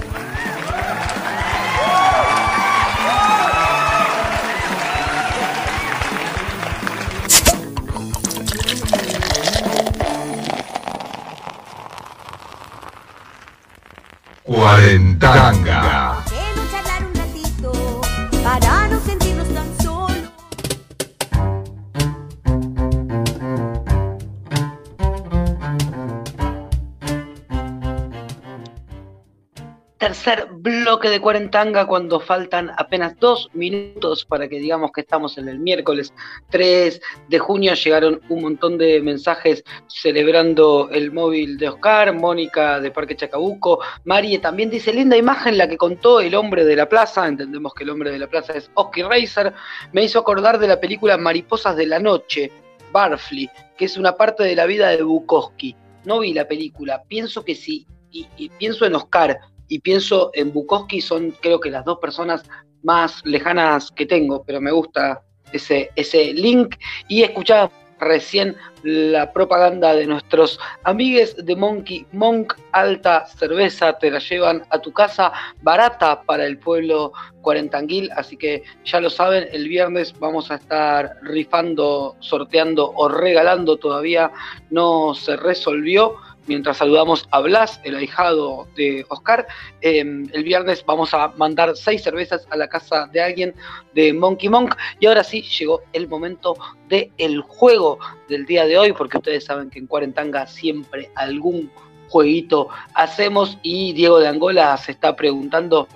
Tercer bloque de Cuarentanga cuando faltan apenas dos minutos para que digamos que estamos en el miércoles 3 de junio. Llegaron un montón de mensajes celebrando el móvil de Oscar, Mónica de Parque Chacabuco, Marie también dice linda imagen la que contó el hombre de la plaza, entendemos que el hombre de la plaza es Oscar Reiser, me hizo acordar de la película Mariposas de la Noche, Barfly, que es una parte de la vida de Bukowski. No vi la película, pienso que sí, y pienso en Oscar y pienso en Bukowski, son creo que las dos personas más lejanas que tengo, pero me gusta ese, ese link. Y escuchaba recién la propaganda de nuestros amigues de Monkey Monk, alta cerveza, te la llevan a tu casa, barata para el pueblo cuarentanguil, así que ya lo saben, el viernes vamos a estar rifando, sorteando o regalando, todavía no se resolvió mientras saludamos a Blas, el ahijado de Oscar. Eh, el viernes vamos a mandar seis cervezas a la casa de alguien de Monkey Monk. Y ahora sí llegó el momento del juego del día de hoy, porque ustedes saben que en Cuarentanga siempre algún jueguito hacemos y Diego de Angola se está preguntando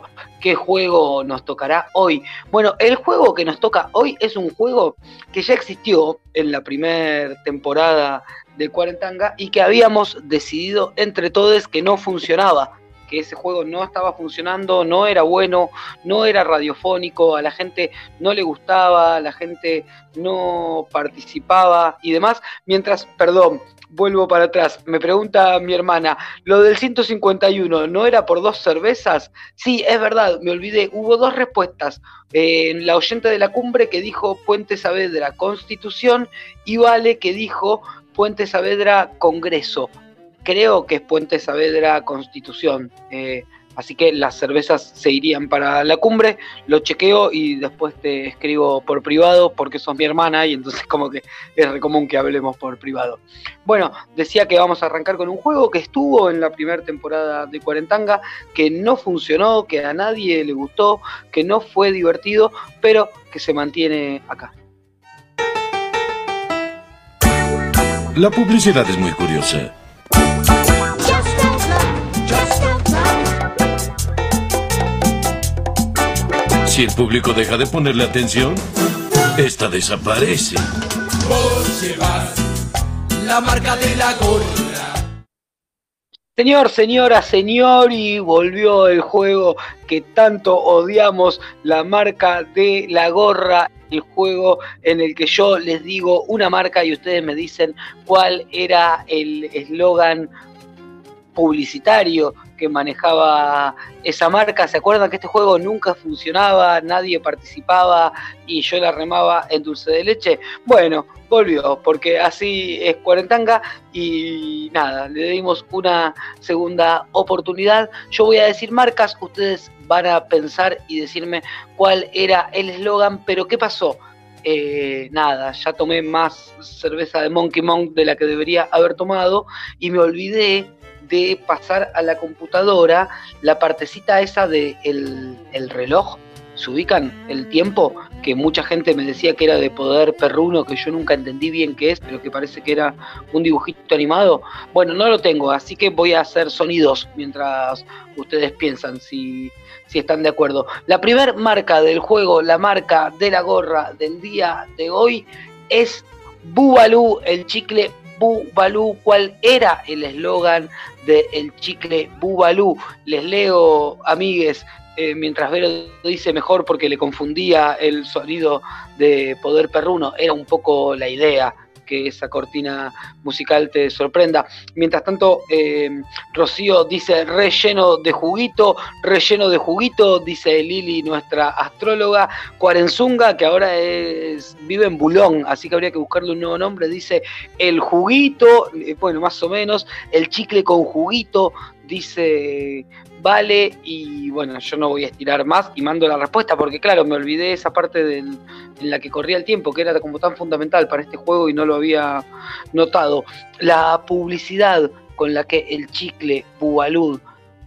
qué juego nos tocará hoy. Bueno, el juego que nos toca hoy es un juego que ya existió en la primera temporada de Cuarentanga y que habíamos decidido entre todos que no funcionaba, que ese juego no estaba funcionando, no era bueno, no era radiofónico, a la gente no le gustaba, la gente no participaba y demás, mientras, perdón, vuelvo para atrás, me pregunta mi hermana, lo del 151, ¿no era por dos cervezas? Sí, es verdad, me olvidé, hubo dos respuestas. La oyente de la cumbre que dijo Puente Saavedra Constitución y Vale que dijo Puente Saavedra Congreso. Creo que es Puente Saavedra Constitución. eh, así que las cervezas se irían para la cumbre. Lo chequeo y después te escribo por privado porque sos mi hermana y entonces como que es re común que hablemos por privado. Bueno, decía que vamos a arrancar con un juego que estuvo en la primera temporada de Cuarentanga, que no funcionó, que a nadie le gustó, que no fue divertido, pero que se mantiene acá. La publicidad es muy curiosa. Si el público deja de ponerle atención, esta desaparece. Vos llevas la marca de la gorra. Señor, señora, señor, y volvió el juego que tanto odiamos, la marca de la gorra, el juego en el que yo les digo una marca y ustedes me dicen cuál era el eslogan publicitario manejaba esa marca. ¿Se acuerdan que este juego nunca funcionaba, nadie participaba y yo la remaba en dulce de leche? Bueno, volvió, porque así es Cuarentanga y nada, le dimos una segunda oportunidad. Yo voy a decir marcas, ustedes van a pensar y decirme cuál era el eslogan, pero ¿qué pasó? Eh, nada, ya tomé más cerveza de Monkey Monk de la que debería haber tomado y me olvidé de pasar a la computadora la partecita esa de el, el reloj. ¿Se ubican el tiempo? Que mucha gente me decía que era de poder perruno, que yo nunca entendí bien qué es, pero que parece que era un dibujito animado. Bueno, no lo tengo, así que voy a hacer sonidos mientras ustedes piensan si, si están de acuerdo. La primer marca del juego, la marca de la gorra del día de hoy, es Bubalú, el chicle Bubalú. ¿Cuál era el eslogan del chicle Bubalú? Les leo, amigues, eh, mientras Vero dice mejor porque le confundía el sonido de Poder Perruno, era un poco la idea que esa cortina musical te sorprenda. Mientras tanto, eh, Rocío dice relleno de juguito, relleno de juguito, dice Lili, nuestra astróloga. Cuarenzunga, que ahora es, vive en Bulón, así que habría que buscarle un nuevo nombre, dice el juguito, eh, bueno, más o menos, el chicle con juguito, dice vale y bueno, yo no voy a estirar más y mando la respuesta porque claro, me olvidé esa parte del, en la que corría el tiempo, que era como tan fundamental para este juego y no lo había notado. La publicidad con la que el chicle Bubalud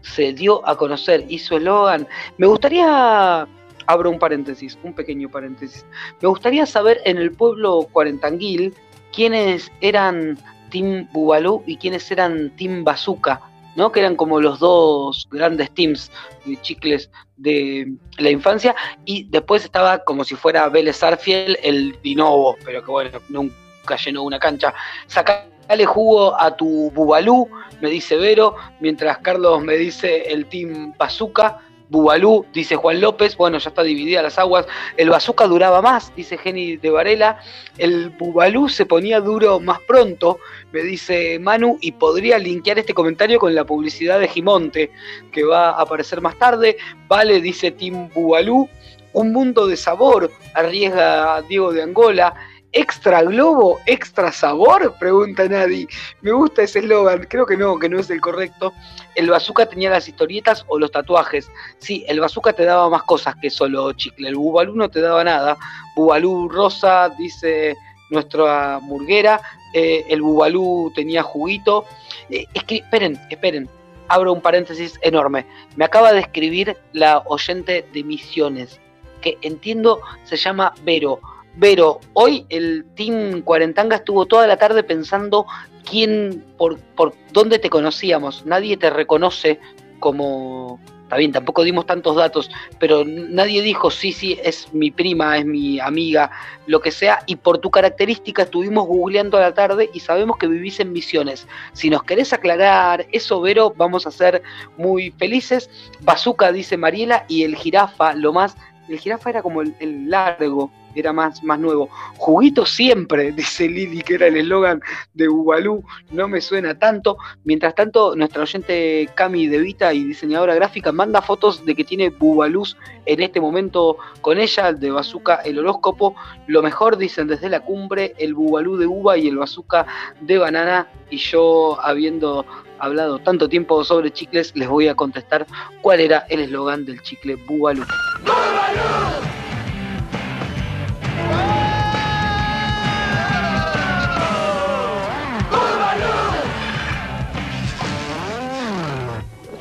se dio a conocer y su eslogan, me gustaría, abro un paréntesis, un pequeño paréntesis, me gustaría saber en el pueblo cuarentanguil quiénes eran Team Bubalú y quiénes eran Team Bazooka ¿no? que eran como los dos grandes teams de chicles de la infancia, y después estaba como si fuera Vélez Arfiel, el Dinovo, pero que bueno, nunca llenó una cancha. Sacale jugo a tu Bubalú, me dice Vero, mientras Carlos me dice el team Bazooka. Bubalú, dice Juan López, bueno, ya está dividida las aguas. El bazooka duraba más, dice Jenny de Varela. El Bubalú se ponía duro más pronto, me dice Manu, y podría linkear este comentario con la publicidad de Gimonte, que va a aparecer más tarde. Vale, dice Tim Bubalú. Un mundo de sabor, arriesga Diego de Angola. ¿Extra globo? ¿Extra sabor? Pregunta Nadie. Me gusta ese eslogan, creo que no, que no es el correcto. El bazooka tenía las historietas o los tatuajes. Sí, el bazooka te daba más cosas que solo chicle. El bubalú no te daba nada. Bubalú rosa, dice nuestra murguera. Eh, el bubalú tenía juguito. Eh, es que, esperen, esperen. Abro un paréntesis enorme. Me acaba de escribir la oyente de Misiones, que entiendo se llama Vero. Vero, hoy el Team Cuarentanga estuvo toda la tarde pensando quién, por, por dónde te conocíamos. Nadie te reconoce como. Está bien, tampoco dimos tantos datos, pero nadie dijo, sí, sí, es mi prima, es mi amiga, lo que sea, y por tu característica estuvimos googleando a la tarde y sabemos que vivís en Misiones. Si nos querés aclarar eso, Vero, vamos a ser muy felices. Bazooka, dice Mariela, y el jirafa, lo más el jirafa era como el, el, largo, era más, más nuevo. Juguito siempre, dice Lili, que era el eslogan de Bubalú, no me suena tanto. Mientras tanto, nuestra oyente Cami De Vita y diseñadora gráfica manda fotos de que tiene Bubalús en este momento con ella, de Bazooka el horóscopo. Lo mejor, dicen desde la cumbre, el Bubalú de uva y el Bazooka de banana. Y yo, habiendo hablado tanto tiempo sobre chicles, les voy a contestar cuál era el eslogan del chicle Bubalú. Bubalú,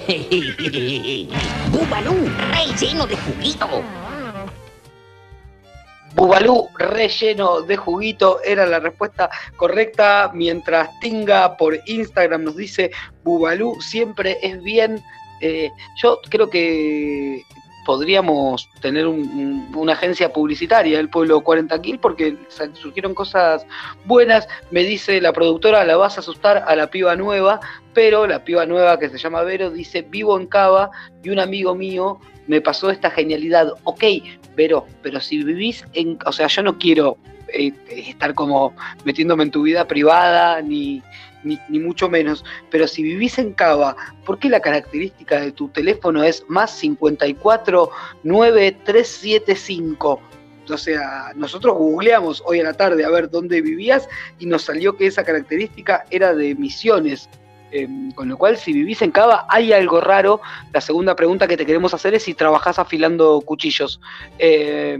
relleno de juguito. Bubalú relleno de juguito era la respuesta correcta, mientras Tinga por Instagram nos dice Bubalú siempre es bien. Eh, yo creo que podríamos tener un, una agencia publicitaria del pueblo 40 Kill porque surgieron cosas buenas. Me dice la productora, la vas a asustar a la piba nueva, pero la piba nueva que se llama Vero dice, vivo en Cava y un amigo mío me pasó esta genialidad. Ok, Vero, pero si vivís en... O sea, yo no quiero eh, estar como metiéndome en tu vida privada ni, ni, mucho menos, pero si vivís en Cava, ¿por qué la característica de tu teléfono es más 54 9375? O sea, nosotros googleamos hoy a la tarde a ver dónde vivías y nos salió que esa característica era de Misiones. Eh, con lo cual, si vivís en Cava, hay algo raro. La segunda pregunta que te queremos hacer es si trabajás afilando cuchillos. Eh,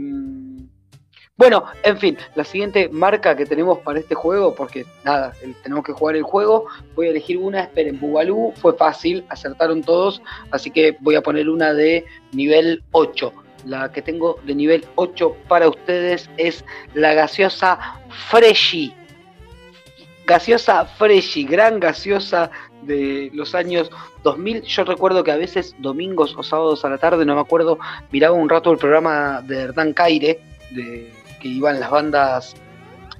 bueno, en fin, la siguiente marca que tenemos para este juego, porque nada, tenemos que jugar el juego, voy a elegir una, esperen, Bubalú, fue fácil, acertaron todos, así que voy a poner una de nivel 8. La que tengo de nivel 8 para ustedes es la gaseosa Freshy. Gaseosa Freshy, gran gaseosa de los años 2000. Yo recuerdo que a veces domingos o sábados a la tarde, no me acuerdo, miraba un rato el programa de Hernán Caire, de iban las bandas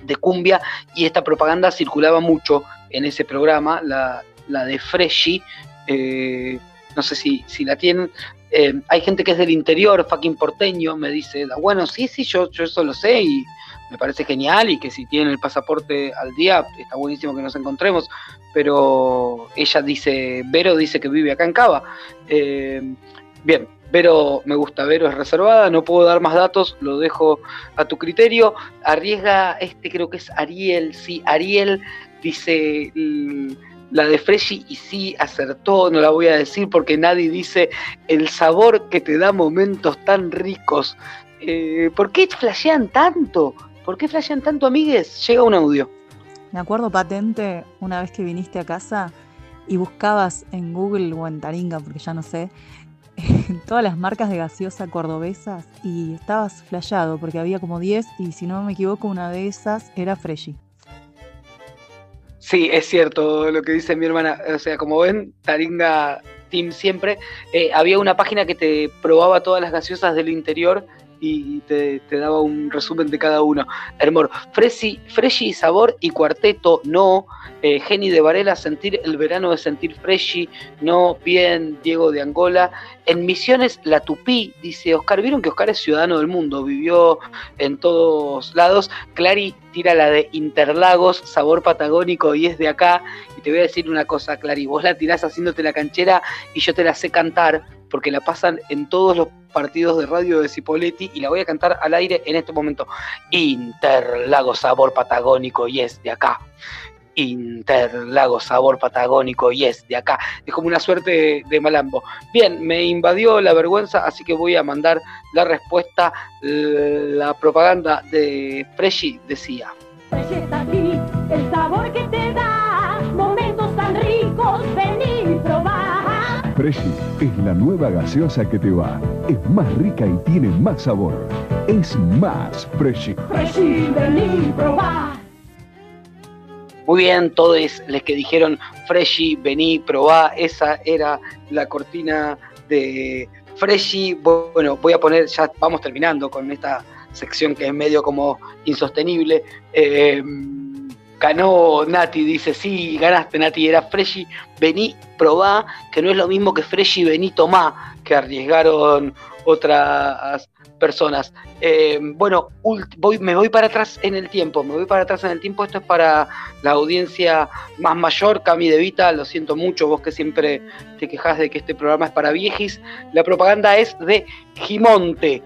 de cumbia y esta propaganda circulaba mucho en ese programa, la, de Freshy, eh, no sé si, si, la tienen, Eh, hay gente que es del interior, fucking porteño, me dice, bueno, sí, sí, yo, yo eso lo sé y me parece genial y que si tienen el pasaporte al día, está buenísimo que nos encontremos, pero ella dice, Vero dice que vive acá en Cava. Eh, bien, Vero, me gusta, Vero es reservada, no puedo dar más datos, lo dejo a tu criterio. Arriesga, este creo que es Ariel, sí, Ariel dice mm, la de Freshy y sí acertó, no la voy a decir porque nadie dice el sabor que te da momentos tan ricos. Eh, ¿Por qué flashean tanto? ¿Por qué flashean tanto, amigues? Llega un audio. Me acuerdo patente una vez que viniste a casa y buscabas en Google o en Taringa, porque ya no sé, todas las marcas de gaseosa cordobesas y estabas flasheado porque había como 10 y si no me equivoco una de esas era Freshy. Sí, es cierto lo que dice mi hermana. O sea, como ven, Taringa Team siempre. eh, había una página que te probaba todas las gaseosas del interior y te, daba un resumen de cada uno. Hermor, Fresi, Freshy sabor y cuarteto, no. Eh, Geni de Varela, sentir el verano de sentir Freshy, no. Bien, Diego de Angola. En Misiones, la Tupí, dice Oscar. Vieron que Oscar es ciudadano del mundo, vivió en todos lados. Clary tira la de Interlagos, sabor patagónico y es de acá. Y te voy a decir una cosa, Clary, vos la tirás haciéndote la canchera y yo te la sé cantar porque la pasan en todos los partidos de radio de Cipoletti y la voy a cantar al aire en este momento. Interlagos sabor patagónico y es de acá. Interlagos sabor patagónico y es de acá. Es como una suerte de malambo. Bien, me invadió la vergüenza, así que voy a mandar la respuesta. La propaganda de Freshy decía. Fresh está aquí, el sabor que te da, Freshy es la nueva gaseosa que te va. Es más rica y tiene más sabor. Es más Freshy. Freshy, vení probá. Muy bien, todos los que dijeron Freshy, vení, probá, esa era la cortina de Freshy. Bueno, voy a poner, ya vamos terminando con esta sección que es medio como insostenible. Eh, ganó Nati, dice, sí, ganaste Nati, era Freshy, vení, probá, que no es lo mismo que Freshy, vení, tomá, que arriesgaron otras personas. Eh, bueno, voy, me voy para atrás en el tiempo, me voy para atrás en el tiempo, esto es para la audiencia más mayor, Cami De Vita, lo siento mucho, vos que siempre te quejas de que este programa es para viejis, la propaganda es de Gimonte,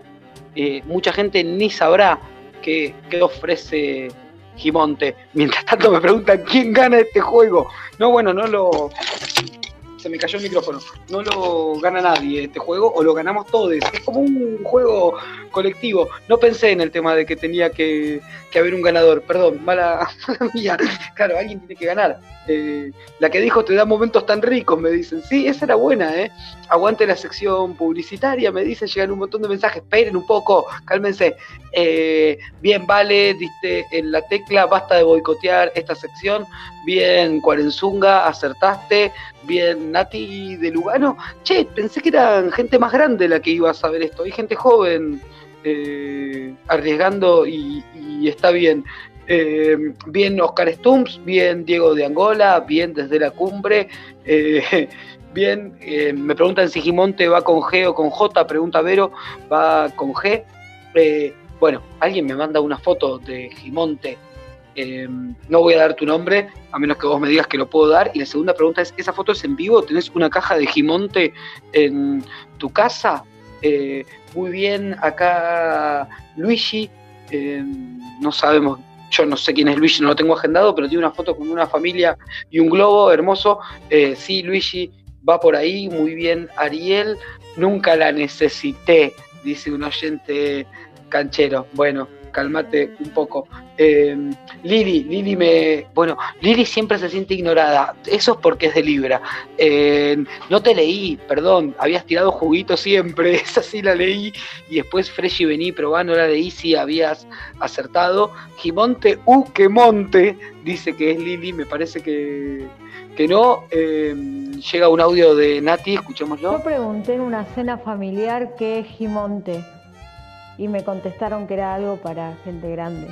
Eh, mucha gente ni sabrá qué, qué ofrece Gimonte, mientras tanto me preguntan quién gana este juego, no, bueno, no lo... Se me cayó el micrófono. No lo gana nadie este juego o lo ganamos todos. Es como un juego colectivo. No pensé en el tema de que tenía que, que haber un ganador. Perdón, mala, mía. Claro, alguien tiene que ganar. Eh, la que dijo te da momentos tan ricos, me dicen. Sí, esa era buena, ¿eh? Aguante la sección publicitaria, me dicen. Llegan un montón de mensajes. Esperen un poco, cálmense. Eh, bien, vale, diste en la tecla. Basta de boicotear esta sección. Bien, Cuarenzunga, acertaste. Bien, Nati de Lugano. Che, pensé que eran gente más grande la que iba a saber esto. Hay gente joven eh, arriesgando y, está bien. Eh, bien Oscar Stumps, bien Diego de Angola, bien desde la cumbre. eh, bien, me preguntan si Gimonte va con G o con J, pregunta Vero, va con G. Bueno, alguien me manda una foto de Gimonte. Eh, no voy a dar tu nombre, a menos que vos me digas que lo puedo dar. Y la segunda pregunta es, ¿esa foto es en vivo? ¿Tenés una caja de Gimonte en tu casa? Eh, muy bien, acá Luigi, eh, no sabemos, yo no sé quién es Luigi, no lo tengo agendado, pero tiene una foto con una familia y un globo hermoso. Eh, sí, Luigi va por ahí, muy bien, Ariel, nunca la necesité, dice un oyente canchero. Bueno, cálmate un poco. Eh, Lili, Lili me. Bueno, Lili siempre se siente ignorada. Eso es porque es de Libra. Eh, no te leí, perdón. Habías tirado juguito siempre. Esa sí la leí. Y después Freshy vení, probá, no la leí. Sí habías acertado. Gimonte, que monte. Dice que es Lili. Me parece que, que no. Eh, llega un audio de Nati, escuchémoslo. Yo pregunté en una cena familiar qué es Gimonte y me contestaron que era algo para gente grande.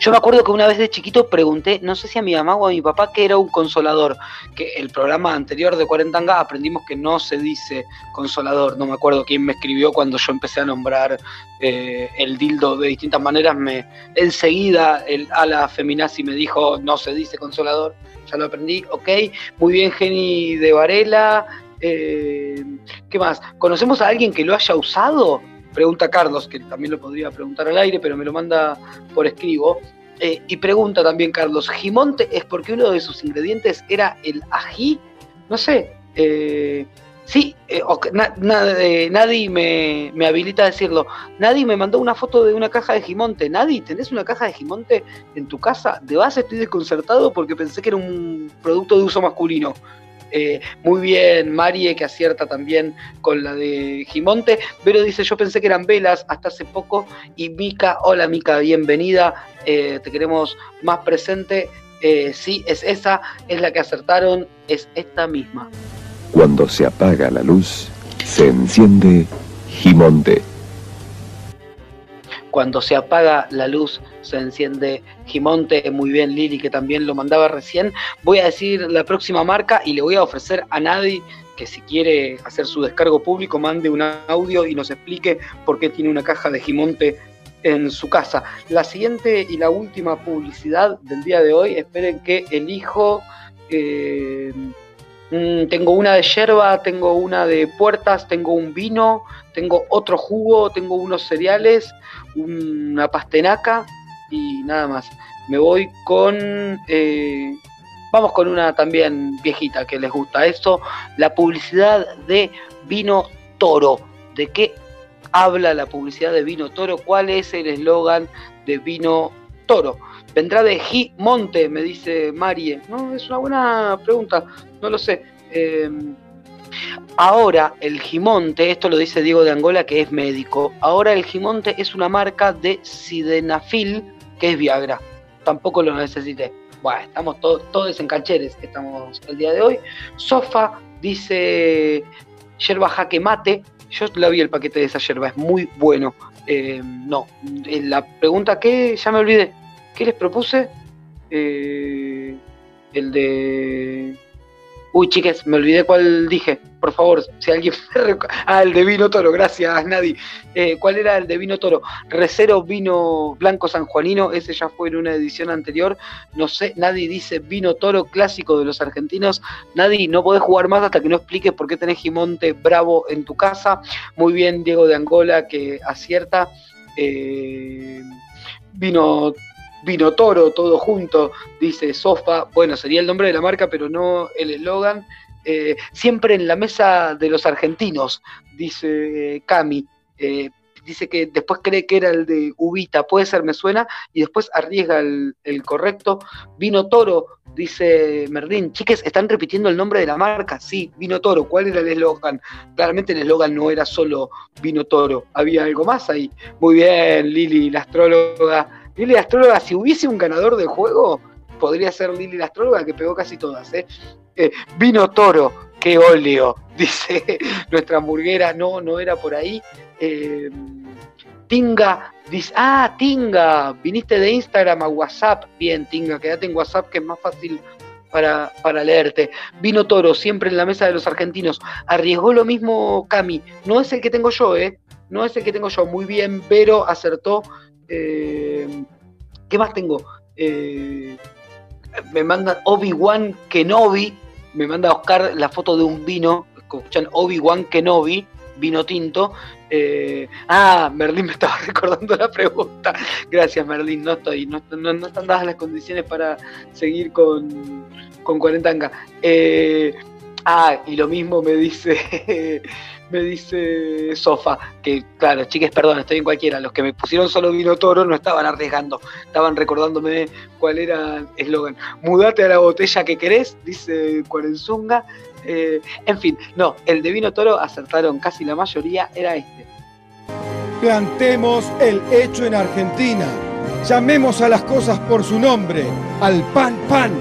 Yo me acuerdo que una vez de chiquito pregunté, no sé si a mi mamá o a mi papá, qué era un consolador. Que el programa anterior de Cuarentanga aprendimos que no se dice consolador. No me acuerdo quién me escribió cuando yo empecé a nombrar eh, el dildo de distintas maneras. Me enseguida el ala feminazi me dijo, no se dice consolador. Ya lo aprendí, ok. Muy bien, Jenny de Varela. Eh, ¿Qué más? ¿Conocemos a alguien que lo haya usado? Pregunta Carlos, que también lo podría preguntar al aire, pero me lo manda por escribo. Eh, y pregunta también Carlos, ¿Gimonte es porque uno de sus ingredientes era el ají? No sé. Eh, sí, eh, eh, nadie me, me habilita a decirlo. Nadie me mandó una foto de una caja de Gimonte. Nadie, ¿tenés una caja de Gimonte en tu casa? De base estoy desconcertado porque pensé que era un producto de uso masculino. Eh, muy bien, Marie, que acierta también con la de Gimonte. Vero dice, yo pensé que eran velas hasta hace poco. Y Mica, hola Mica, bienvenida. Eh, te queremos más presente. Eh, sí, es esa, es la que acertaron, es esta misma. Cuando se apaga la luz, se enciende Gimonte. Cuando se apaga la luz, se enciende Gimonte. Muy bien, Lili, que también lo mandaba recién. Voy a decir la próxima marca y le voy a ofrecer a nadie que si quiere hacer su descargo público, mande un audio y nos explique por qué tiene una caja de Gimonte en su casa. La siguiente y la última publicidad del día de hoy, esperen que elijo. eh, mm, tengo una de yerba, tengo una de puertas, tengo un vino, tengo otro jugo, tengo unos cereales, una pastenaca y nada más. Me voy con. eh, vamos con una también viejita que les gusta esto: la publicidad de vino toro. ¿De qué habla la publicidad de vino toro? ¿Cuál es el eslogan de vino toro? Vendrá de Gimonte, me dice Marie. No, es una buena pregunta, no lo sé. Eh, Ahora el Gimonte, esto lo dice Diego de Angola que es médico, ahora el Gimonte es una marca de Sidenafil que es Viagra. Tampoco lo necesité. Bueno, estamos todos todos en cancheres, estamos el día de hoy. Sofa dice yerba jaque mate. Yo la vi el paquete de esa yerba, es muy bueno. Eh, no, eh, la pregunta que ya me olvidé. ¿Qué les propuse? Eh, el de Uy, chicas, me olvidé cuál dije. Por favor, si alguien me Ah, el de vino toro, gracias, Nadie. Eh, ¿Cuál era el de vino toro? Recero vino blanco sanjuanino, ese ya fue en una edición anterior. No sé, nadie dice vino toro clásico de los argentinos. Nadie, no podés jugar más hasta que no expliques por qué tenés Gimonte Bravo en tu casa. Muy bien, Diego de Angola, que acierta. Eh, vino Vino Toro, todo junto, dice Sofa. Bueno, sería el nombre de la marca, pero no el eslogan. Eh, siempre en la mesa de los argentinos, dice eh, Cami. Eh, dice que después cree que era el de Ubita, puede ser, me suena, y después arriesga el, el correcto. Vino Toro, dice Merlín. Chiques, ¿están repitiendo el nombre de la marca? Sí, Vino Toro. ¿Cuál era el eslogan? Claramente el eslogan no era solo Vino Toro, había algo más ahí. Muy bien, Lili, la astróloga. Lili, la astróloga, si hubiese un ganador del juego, podría ser Lili, la astróloga, que pegó casi todas. ¿eh? Eh, vino Toro, qué óleo, dice nuestra hamburguera. No, no era por ahí. Eh, Tinga dice, ah, Tinga, viniste de Instagram a WhatsApp. Bien, Tinga, quédate en WhatsApp que es más fácil para, para leerte. Vino Toro, siempre en la mesa de los argentinos. Arriesgó lo mismo Cami. No es el que tengo yo, ¿eh? No es el que tengo yo. Muy bien, Vero acertó. Eh, ¿Qué más tengo? Eh, me mandan Obi-Wan Kenobi. Me manda Oscar la foto de un vino. Escuchan Obi-Wan Kenobi, vino tinto. Eh, ah, Merlín me estaba recordando la pregunta. Gracias, Merlín. No estoy, no, no- no están dadas las condiciones para seguir con, con Cuarentanga. Eh, ah, y lo mismo me dice, me dice Sofa, que claro, chiques, perdón, estoy en cualquiera. Los que me pusieron solo vino toro no estaban arriesgando, estaban recordándome cuál era el eslogan. Mudate a la botella que querés, dice Cuarenzunga. Eh, en fin, no, el de vino toro acertaron casi la mayoría, era este. Plantemos el hecho en Argentina. Llamemos a las cosas por su nombre. Al pan, pan.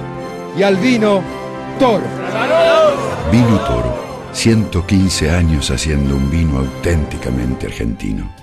Y al vino, toro. Vino Toro, 115 años haciendo un vino auténticamente argentino.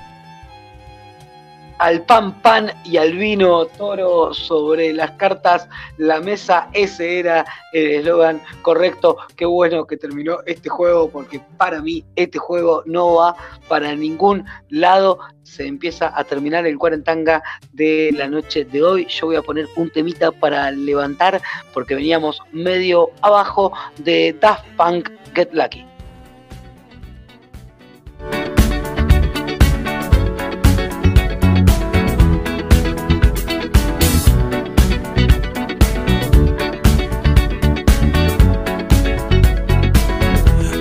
Al pan pan y al vino toro sobre las cartas, la mesa, ese era el eslogan correcto. Qué bueno que terminó este juego porque para mí este juego no va para ningún lado se empieza a terminar el cuarentanga de la noche de hoy. Yo voy a poner un temita para levantar porque veníamos medio abajo de Daft Punk Get Lucky.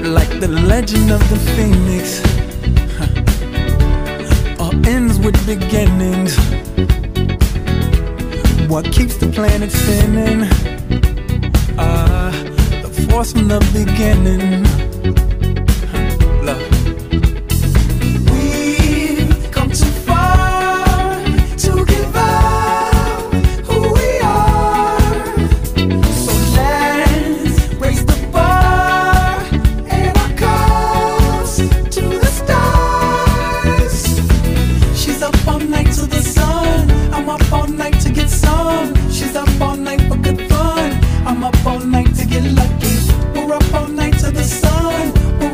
Like the legend of the phoenix all ends with beginnings. What keeps the planet spinning? Uh, was from the beginning.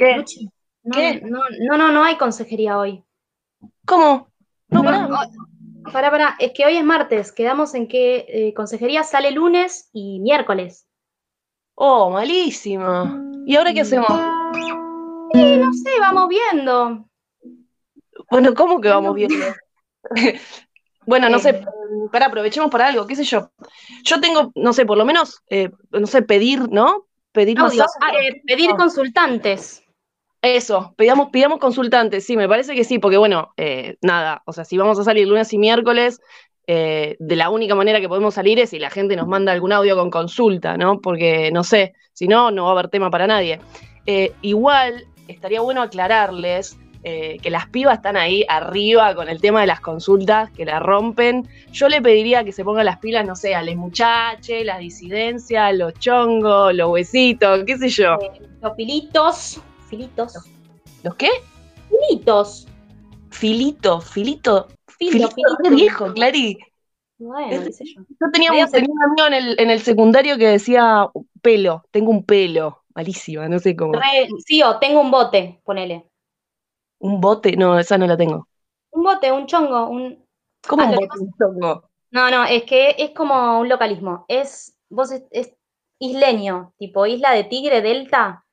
Luchi, no, ¿Qué? No, no, no, no hay consejería hoy. ¿Cómo? No, pará. Pará, pará, es que hoy es martes. Quedamos en que eh, consejería sale lunes y miércoles. Oh, malísima. ¿Y ahora qué hacemos? Sí, no sé, vamos viendo. Bueno, ¿cómo que vamos viendo? Bueno, no sé, para aprovechemos para algo, qué sé yo. Yo tengo, no sé, por lo menos, eh, no sé, pedir, ¿no? Pedir más. Ah, eh, pedir consultantes. Eso, pidamos, pidamos consultantes, sí, me parece que sí, porque bueno, eh, nada, o sea, si vamos a salir lunes y miércoles, eh, de la única manera que podemos salir es si la gente nos manda algún audio con consulta, ¿no? Porque no sé, si no, no va a haber tema para nadie. Eh, igual, estaría bueno aclararles eh, que las pibas están ahí arriba con el tema de las consultas, que la rompen. Yo le pediría que se pongan las pilas, no sé, a les muchaches, las disidencias, los chongos, los huesitos, qué sé yo. Los filitos. Filitos. ¿Los qué? Filitos. Filito, filito. Filo, Filito filito. viejo, Clary. Bueno, qué sé yo. Yo tenía, un, tenía un amigo en el, en el secundario que decía pelo, tengo un pelo, malísima, no sé cómo. Re- sí, o tengo un bote, ponele. Un bote, no, esa no la tengo. Un bote, un chongo, un. ¿Cómo Ah, un bote, un chongo? No, no, es que es como un localismo. Es, vos es, es isleño, tipo isla de Tigre, Delta.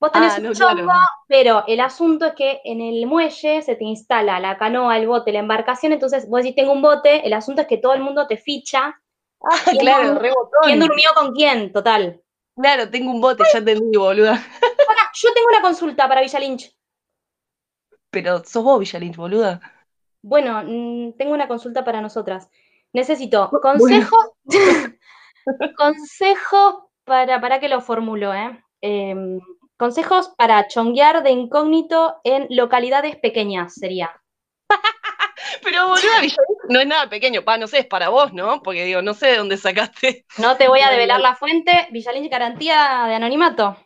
Vos tenés Ah, un claro. pero el asunto es que en el muelle se te instala la canoa, el bote, la embarcación, entonces vos decís tengo un bote, el asunto es que todo el mundo te ficha. Ah, ¿Quién claro, dur- re botón. ¿Quién durmió con quién? Total. Claro, tengo un bote, ya entendí, boluda. Pará, yo tengo una consulta para Villa Lynch. Pero sos vos, Villalynch, boluda. Bueno, mm, tengo una consulta para nosotras. Necesito consejo, consejo para, para que lo formulo, ¿eh? Em, consejos para chonguear de incógnito en localidades pequeñas sería. Pero boluda, no es nada pequeño, pa, no sé, es para vos, ¿no? Porque digo, no sé de dónde sacaste. No te voy a develar la fuente, Villa Lynch garantía de anonimato.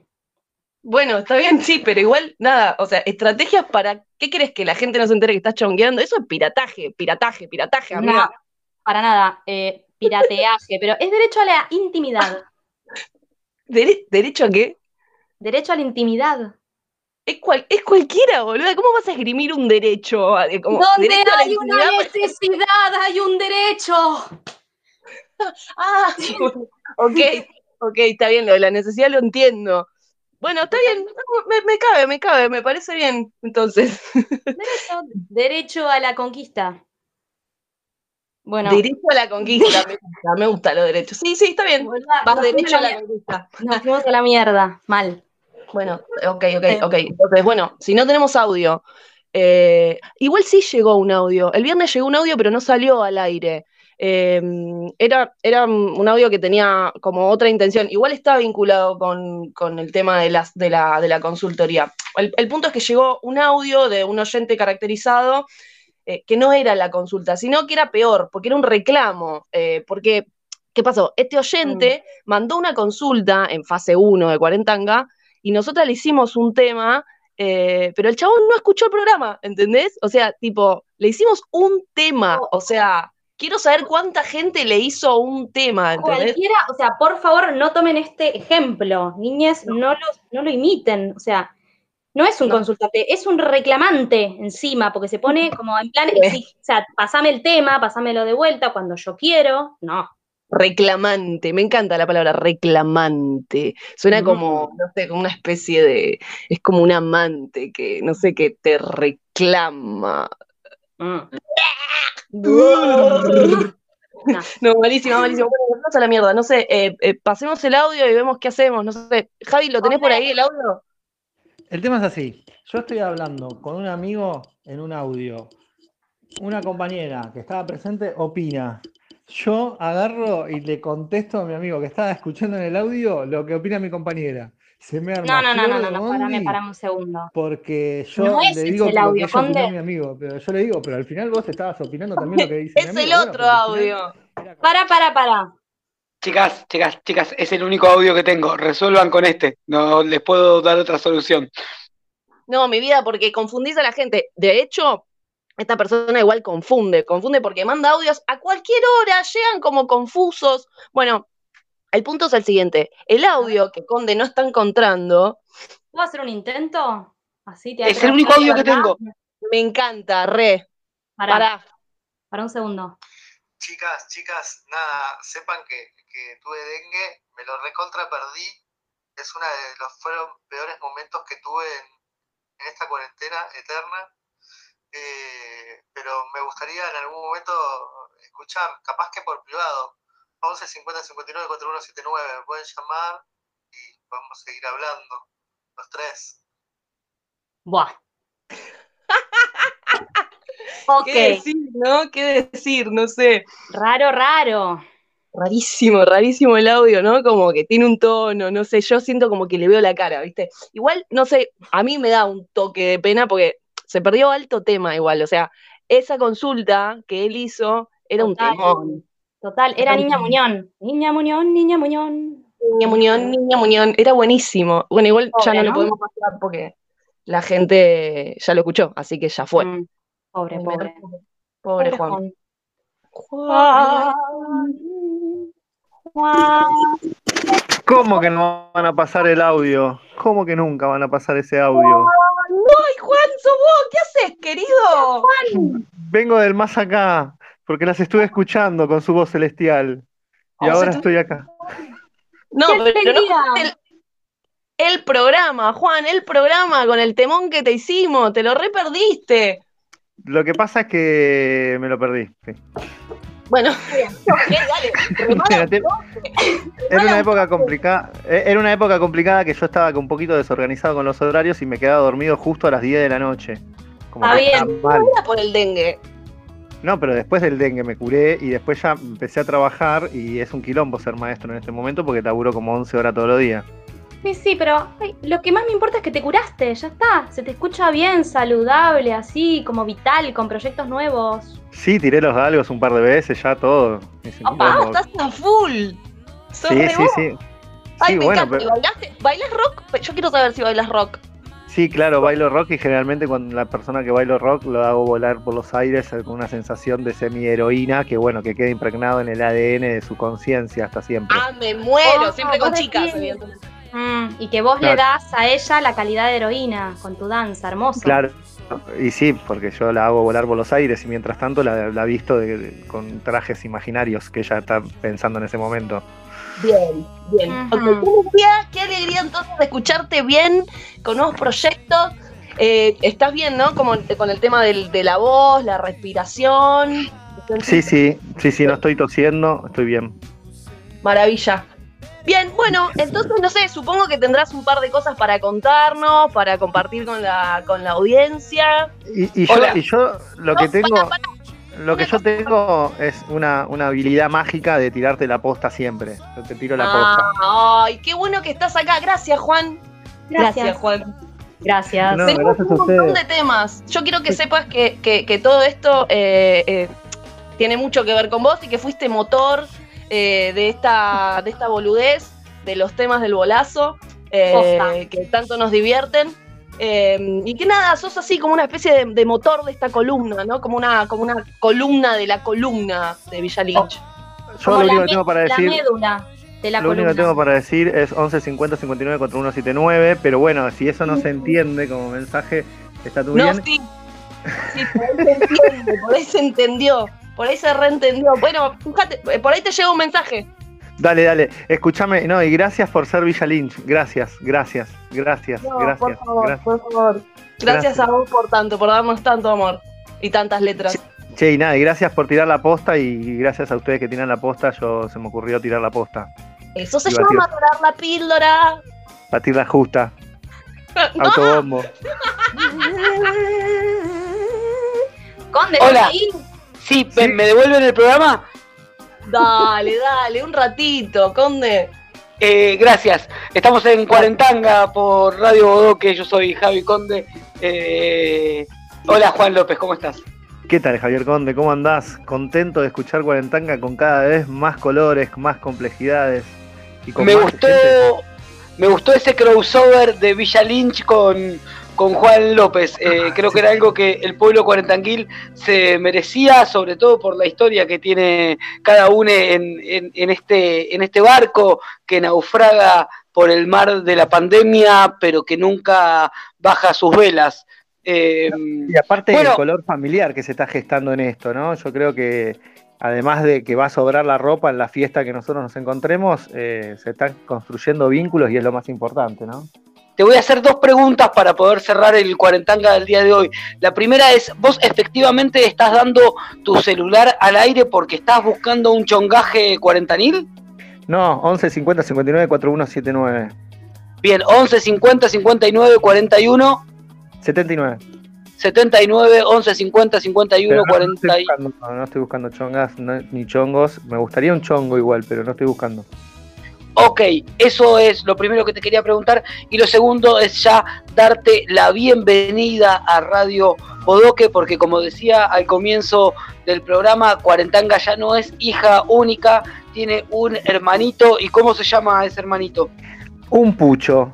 Bueno, está bien, sí, pero igual, nada, o sea, estrategias para, ¿qué crees que la gente no se entere que estás chongueando? Eso es pirataje, pirataje, pirataje, amiga. No, para nada, eh, pirateaje, pero es derecho a la intimidad. Dere- ¿Derecho a qué? Derecho a la intimidad. Es, cual, es cualquiera, boluda. ¿Cómo vas a esgrimir un derecho? a- como Donde derecho hay una necesidad, hay un derecho. Ah, ok, ok, está bien, lo de la necesidad lo entiendo. Bueno, está bien, me, me cabe, me cabe, me parece bien, entonces. Derecho, derecho a la conquista. Bueno, Derecho a la conquista, me gusta, me gusta los derechos. Sí, sí, está bien. Vas derecho a fuimos a la la conquista. nos fuimos a la mierda, mal. Bueno, ok, ok, ok. Entonces, bueno, si no tenemos audio, eh, igual sí llegó un audio. El viernes llegó un audio, pero no salió al aire. Eh, era, era un audio que tenía como otra intención. Igual está vinculado con, con el tema de, las, de, la, de la consultoría. El, el punto es que llegó un audio de un oyente caracterizado eh, que no era la consulta, sino que era peor, porque era un reclamo. eh, porque, ¿qué pasó? Este oyente mandó una consulta en fase 1 de Cuarentanga y nosotras le hicimos un tema, eh, pero el chabón no escuchó el programa, ¿entendés? O sea, tipo, le hicimos un tema, o sea, quiero saber cuánta gente le hizo un tema, ¿entendés? Cualquiera, o sea, por favor, no tomen este ejemplo. Niñas, no, lo, no lo imiten. O sea, no es un consultante, es un reclamante encima, porque se pone como en plan, o sea, pasame el tema, pasámelo de vuelta cuando yo quiero. No. Reclamante, me encanta la palabra reclamante. Suena como, no sé, como una especie de, es como un amante que, no sé, que te reclama. No, malísimo, malísimo. Bueno, vamos a la mierda, no sé, eh, eh, pasemos el audio y vemos qué hacemos, no sé. Javi, ¿lo tenés por ahí el audio? El tema es así. Yo estoy hablando con un amigo en un audio. Una compañera que estaba presente opina. Yo agarro y le contesto a mi amigo que estaba escuchando en el audio lo que opina mi compañera. Se me arma No, no, no, no, no, no, parame, parame un segundo. Porque yo No le digo es el lo que audio, opinó Conde. mi amigo, pero yo le digo, pero al final vos estabas opinando también lo que dice mi Es amigo. el otro al final- audio. Para, para, para. Chicas, chicas, chicas, es el único audio que tengo. Resuelvan con este. No les puedo dar otra solución. No, mi vida, porque confundís a la gente. De hecho, esta persona igual confunde, confunde porque manda audios a cualquier hora, llegan como confusos. Bueno, el punto es el siguiente. El audio que Conde no está encontrando ¿Puedo hacer un intento? Así te Es el único audio que tengo. me encanta, re. Pará. Pará. Para un segundo. Chicas, chicas, nada, sepan que, que tuve dengue, me lo recontra perdí. Es uno de los fueron peores momentos que tuve en, en esta cuarentena eterna. Eh, pero me gustaría en algún momento escuchar, capaz que por privado, 11 50 59 4179, me pueden llamar y podemos seguir hablando, los tres. Buah. ok. ¿Qué decir, no? ¿Qué decir? No sé. Raro, raro. Rarísimo, rarísimo el audio, ¿no? Como que tiene un tono, no sé, yo siento como que le veo la cara, ¿viste? Igual, no sé, a mí me da un toque de pena porque se perdió alto tema igual, o sea, esa consulta que él hizo era un Total. temón. Total, era Niña Muñón. Niña Muñón, Niña Muñón. Niña Muñón, Niña Muñón, era buenísimo. Bueno, igual ya no, le ¿no? podemos pasar porque la gente ya lo escuchó, así que ya fue. Mm, Pobre, Pobre Pobre Juan. Juan. Juan. ¿Cómo que no van a pasar el audio? ¿Cómo que nunca van a pasar ese audio? ¡Ay, Juan, sos vos! ¿Qué haces, querido? Juan. Vengo del más acá, porque las estuve escuchando con su voz celestial. Y ahora estoy acá. No, ¡Qué pero no el, el programa, Juan, el programa con el temón que te hicimos, te lo re perdiste. Lo que pasa es que me lo perdí. sí. Bueno, ok, dale, Era te- Era una época complicada, eh, era una época complicada que yo estaba un poquito desorganizado con los horarios y me quedaba dormido justo a las 10 de la noche. Como estaba bien, mal. no era por el dengue. No, pero después del dengue me curé y después ya empecé a trabajar y es un quilombo ser maestro en este momento porque laburo como 11 horas todos los días. Sí, sí, pero ay, lo que más me importa es que te curaste, ya está. Se te escucha bien, saludable, así, como vital, con proyectos nuevos. Sí, tiré los galgos un par de veces, ya todo. ¡Papá, como- estás a full! ¡Sos Sí, sí, vos! sí. Ay, Sí, me bueno, encanta. pero- ¿Y bailaste? ¿Bailas rock? Yo quiero saber si bailas rock. Sí, claro, bailo rock y generalmente cuando la persona que bailo rock lo hago volar por los aires con una sensación de semi-heroína que bueno, que queda impregnado en el ADN de su conciencia hasta siempre. Ah, me muero, Oh, siempre con chicas, evidentemente. Mm, y que vos le das a ella la calidad de heroína con tu danza, hermoso. Claro, y sí, porque yo la hago volar por los aires y mientras tanto la, la visto de- de- con trajes imaginarios que ella está pensando en ese momento. Bien, bien. Ujú. Ok, qué alegría, qué alegría entonces de escucharte bien, con nuevos proyectos. Eh, estás bien, ¿no? Como con el tema del- de la voz, la respiración. Sí, sí, sí, sí, no estoy tosiendo, estoy bien. Maravilla. Bien, bueno, entonces no sé, supongo que tendrás un par de cosas para contarnos, para compartir con la, con la audiencia. Y, y yo, Hola. y yo lo que tengo, lo que yo tengo es una, una habilidad mágica de tirarte la posta siempre. Yo te tiro la posta. Ah, ay, qué bueno que estás acá. Gracias, Juan. Gracias. Juan. Gracias. No, Tenemos gracias un montón ustedes. de temas. Yo quiero que sepas que, que- que todo esto eh, eh, tiene mucho que ver con vos y que fuiste motor eh, de, esta, de esta boludez, de los temas del bolazo, eh, que tanto nos divierten. Eh, y que nada, sos así como una especie de, de motor de esta columna, ¿no? Como una, como una columna de la columna de Villa Lynch. Yo Como lo la único que tengo para La decir, médula de la lo único columna. que tengo para decir es 11 50 59 4179, pero bueno, si eso no se entiende como mensaje, está todo No, bien. sí. Sí, por ahí se entiende, por ahí se entendió, por ahí se reentendió. Bueno, fíjate, eh, por ahí te llega un mensaje. Dale, dale, escúchame, no, y gracias por ser Villa Lynch, gracias, gracias, gracias, No, gracias, por favor, gracias. por favor. Gracias, Gracias. a vos por tanto, por darnos tanto amor y tantas letras. Che, y nada, y gracias por tirar la posta y gracias a ustedes que tiran la posta, yo se me ocurrió tirar la posta. Eso se llama dorar la píldora. Batir la justa, No. autobombo. Conde, Hola. ¿estás ahí? Sí, ¿me, me devuelven el programa? Dale, dale, un ratito, Conde. Eh, gracias. Estamos en Cuarentanga por Radio Bodoque. Yo soy Javi Conde. Eh, hola Juan López, ¿cómo estás? ¿Qué tal, Javier Conde? ¿Cómo andás? Contento de escuchar Cuarentanga con cada vez más colores, más complejidades. Y con Me más gustó, gente. me gustó ese crossover de Villa Lynch con, con Juan López. Eh, creo que era algo que el pueblo cuarentanguil se merecía, sobre todo por la historia que tiene cada uno en, en- en este, en este barco que naufraga por el mar de la pandemia, pero que nunca baja sus velas. Eh, Y aparte bueno, el color familiar que se está gestando en esto, ¿no? Yo creo que además de que va a sobrar la ropa en la fiesta que nosotros nos encontremos, eh, se están construyendo vínculos y es lo más importante, ¿no? Te voy a hacer dos preguntas para poder cerrar el cuarentanga del día de hoy. La primera es, ¿vos efectivamente estás dando tu celular al aire porque estás buscando un chongaje cuarentanil? No, 11 50 59 4179. Bien, 11 50 59 41 79. 79 11 50 51 Pero no, no 40 estoy y- buscando, no, no estoy buscando chongas no- ni chongos. Me gustaría un chongo igual, pero no estoy buscando. Ok, eso es lo primero que te quería preguntar. Y lo segundo es ya darte la bienvenida a Radio Bodoque, porque como decía al comienzo del programa, Cuarentanga ya no es hija única, tiene un hermanito. ¿Y cómo se llama ese hermanito? Un pucho.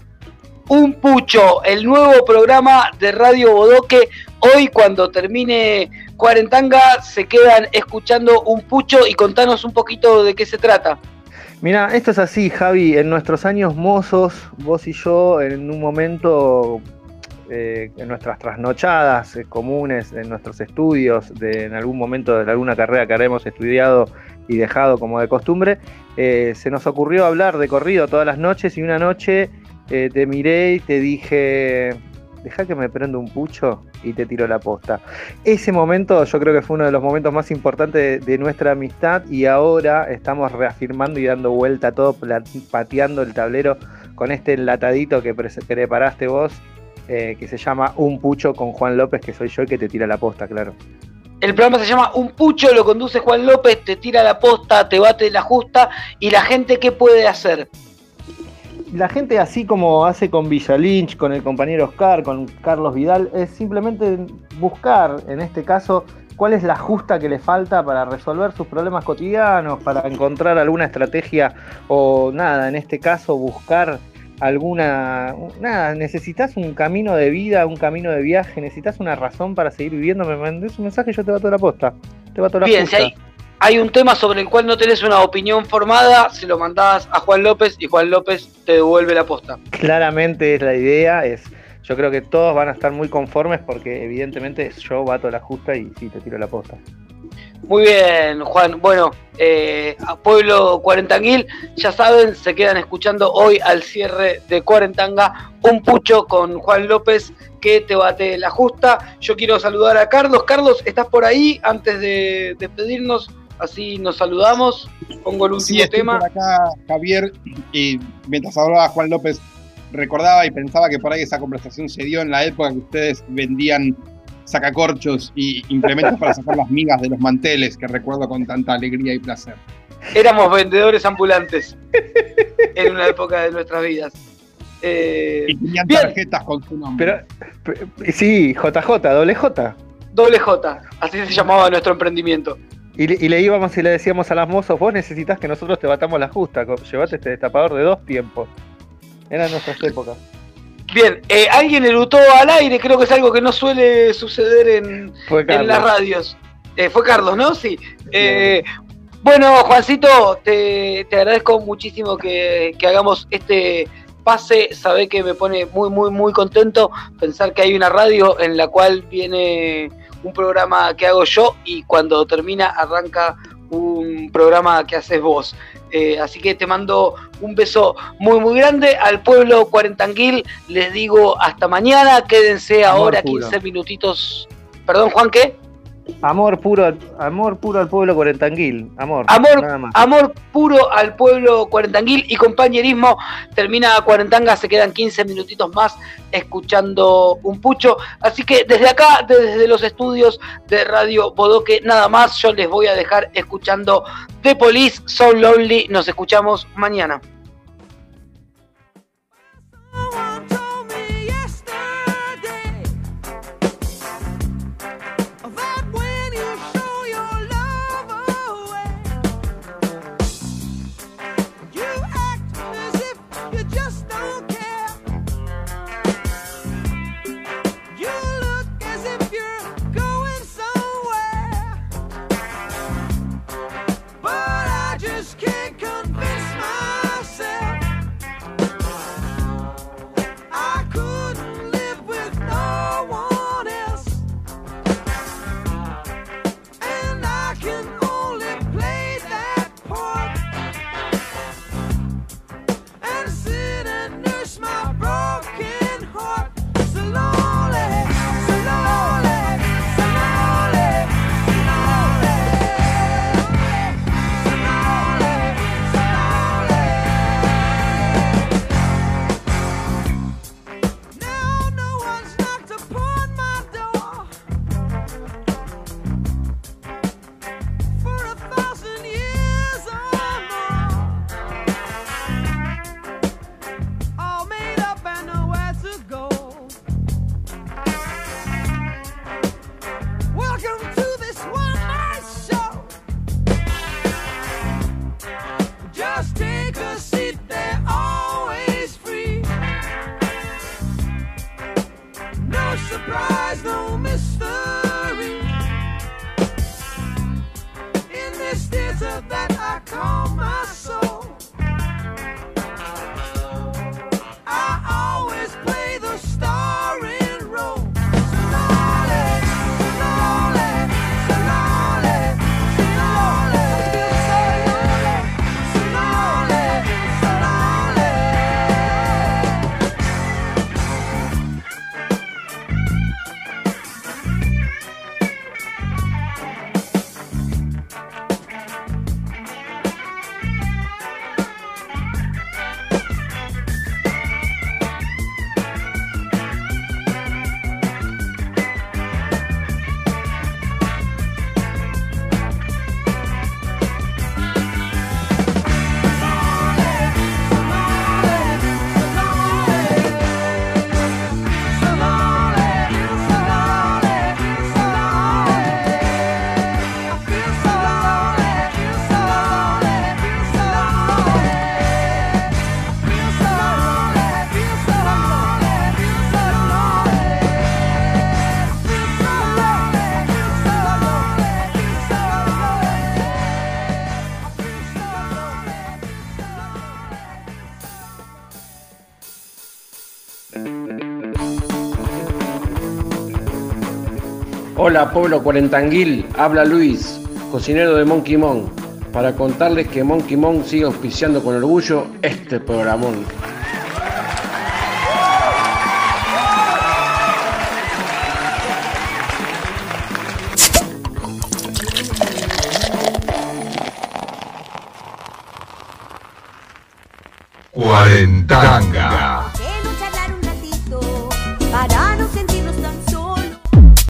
Un Pucho, el nuevo programa de Radio Bodoque. Hoy cuando termine Cuarentanga se quedan escuchando un Pucho y contanos un poquito de qué se trata. Mira, esto es así, Javi. En nuestros años mozos, vos y yo, en un momento, eh, en nuestras trasnochadas eh, comunes, en nuestros estudios, de, en algún momento de alguna carrera que habremos estudiado y dejado como de costumbre, eh, se nos ocurrió hablar de corrido todas las noches y una noche te miré y te dije, deja que me prenda un pucho y te tiro la posta. Ese momento yo creo que fue uno de los momentos más importantes de, nuestra amistad y ahora estamos reafirmando y dando vuelta todo, pateando el tablero con este enlatadito que pre- preparaste vos, eh, que se llama Un Pucho con Juan López, que soy yo y que te tira la posta, claro. El programa se llama Un Pucho, lo conduce Juan López, te tira la posta, te bate la justa. ¿Y la gente qué puede hacer? La gente así como hace con Villa Lynch, con el compañero Oscar, con Carlos Vidal, es simplemente buscar, en este caso, cuál es la justa que le falta para resolver sus problemas cotidianos, para encontrar alguna estrategia o nada, en este caso buscar alguna... Nada, necesitas un camino de vida, un camino de viaje, necesitas una razón para seguir viviendo, me mandes un mensaje y yo te bato la posta. Te bato la Bien, si hay, hay un tema sobre el cual no tenés una opinión formada, se lo mandás a Juan López y Juan López te devuelve la posta. Claramente es la idea, es yo creo que todos van a estar muy conformes porque evidentemente yo bato la justa y sí te tiro la posta. Muy bien, Juan. Bueno, eh, a Pueblo Cuarentanguil, ya saben, se quedan escuchando hoy al cierre de Cuarentanga un pucho con Juan López que te bate la justa. Yo quiero saludar a Carlos. Carlos, ¿estás por ahí antes de despedirnos? Así nos saludamos. Pongo el último Sí, estoy tema. por acá, Javier, y mientras hablaba Juan López, recordaba y pensaba que por ahí esa conversación se dio en la época que ustedes vendían sacacorchos y implementos para sacar las migas de los manteles, que recuerdo con tanta alegría y placer. Éramos vendedores ambulantes en una época de nuestras vidas. Eh, Y tenían bien. tarjetas con su nombre. Pero, sí, JJ, doble J. Doble J, así se llamaba nuestro emprendimiento. Y le, y le íbamos y le decíamos a las mozos, vos necesitas que nosotros te batamos la justa, llevate este destapador de dos tiempos. Eran nuestras épocas. Bien, eh, alguien erutó al aire, creo que es algo que no suele suceder en, las radios. Eh, fue Carlos, ¿no? Sí. Eh, bueno, Juancito, te, te agradezco muchísimo que, que hagamos este pase. Sabé que me pone muy, muy, muy contento pensar que hay una radio en la cual viene un programa que hago yo y cuando termina arranca un programa que haces vos. Eh, así que te mando un beso muy muy grande al pueblo cuarentanguil. Les digo hasta mañana. Quédense ahora puro. 15 minutitos. Perdón, Juan, ¿qué? Amor puro, al- amor puro al pueblo cuarentanguil. Amor, Amor, nada más. amor puro al pueblo cuarentanguil y compañerismo. Termina Cuarentanga, se quedan 15 minutitos más escuchando un pucho. Así que desde acá, desde los estudios de Radio Bodoque, nada más, yo les voy a dejar escuchando The Police, So Lonely. Nos escuchamos mañana. Hola pueblo cuarentanguil, habla Luis, cocinero de Monkey Mon, para contarles que Monkey Mon sigue auspiciando con orgullo este programón.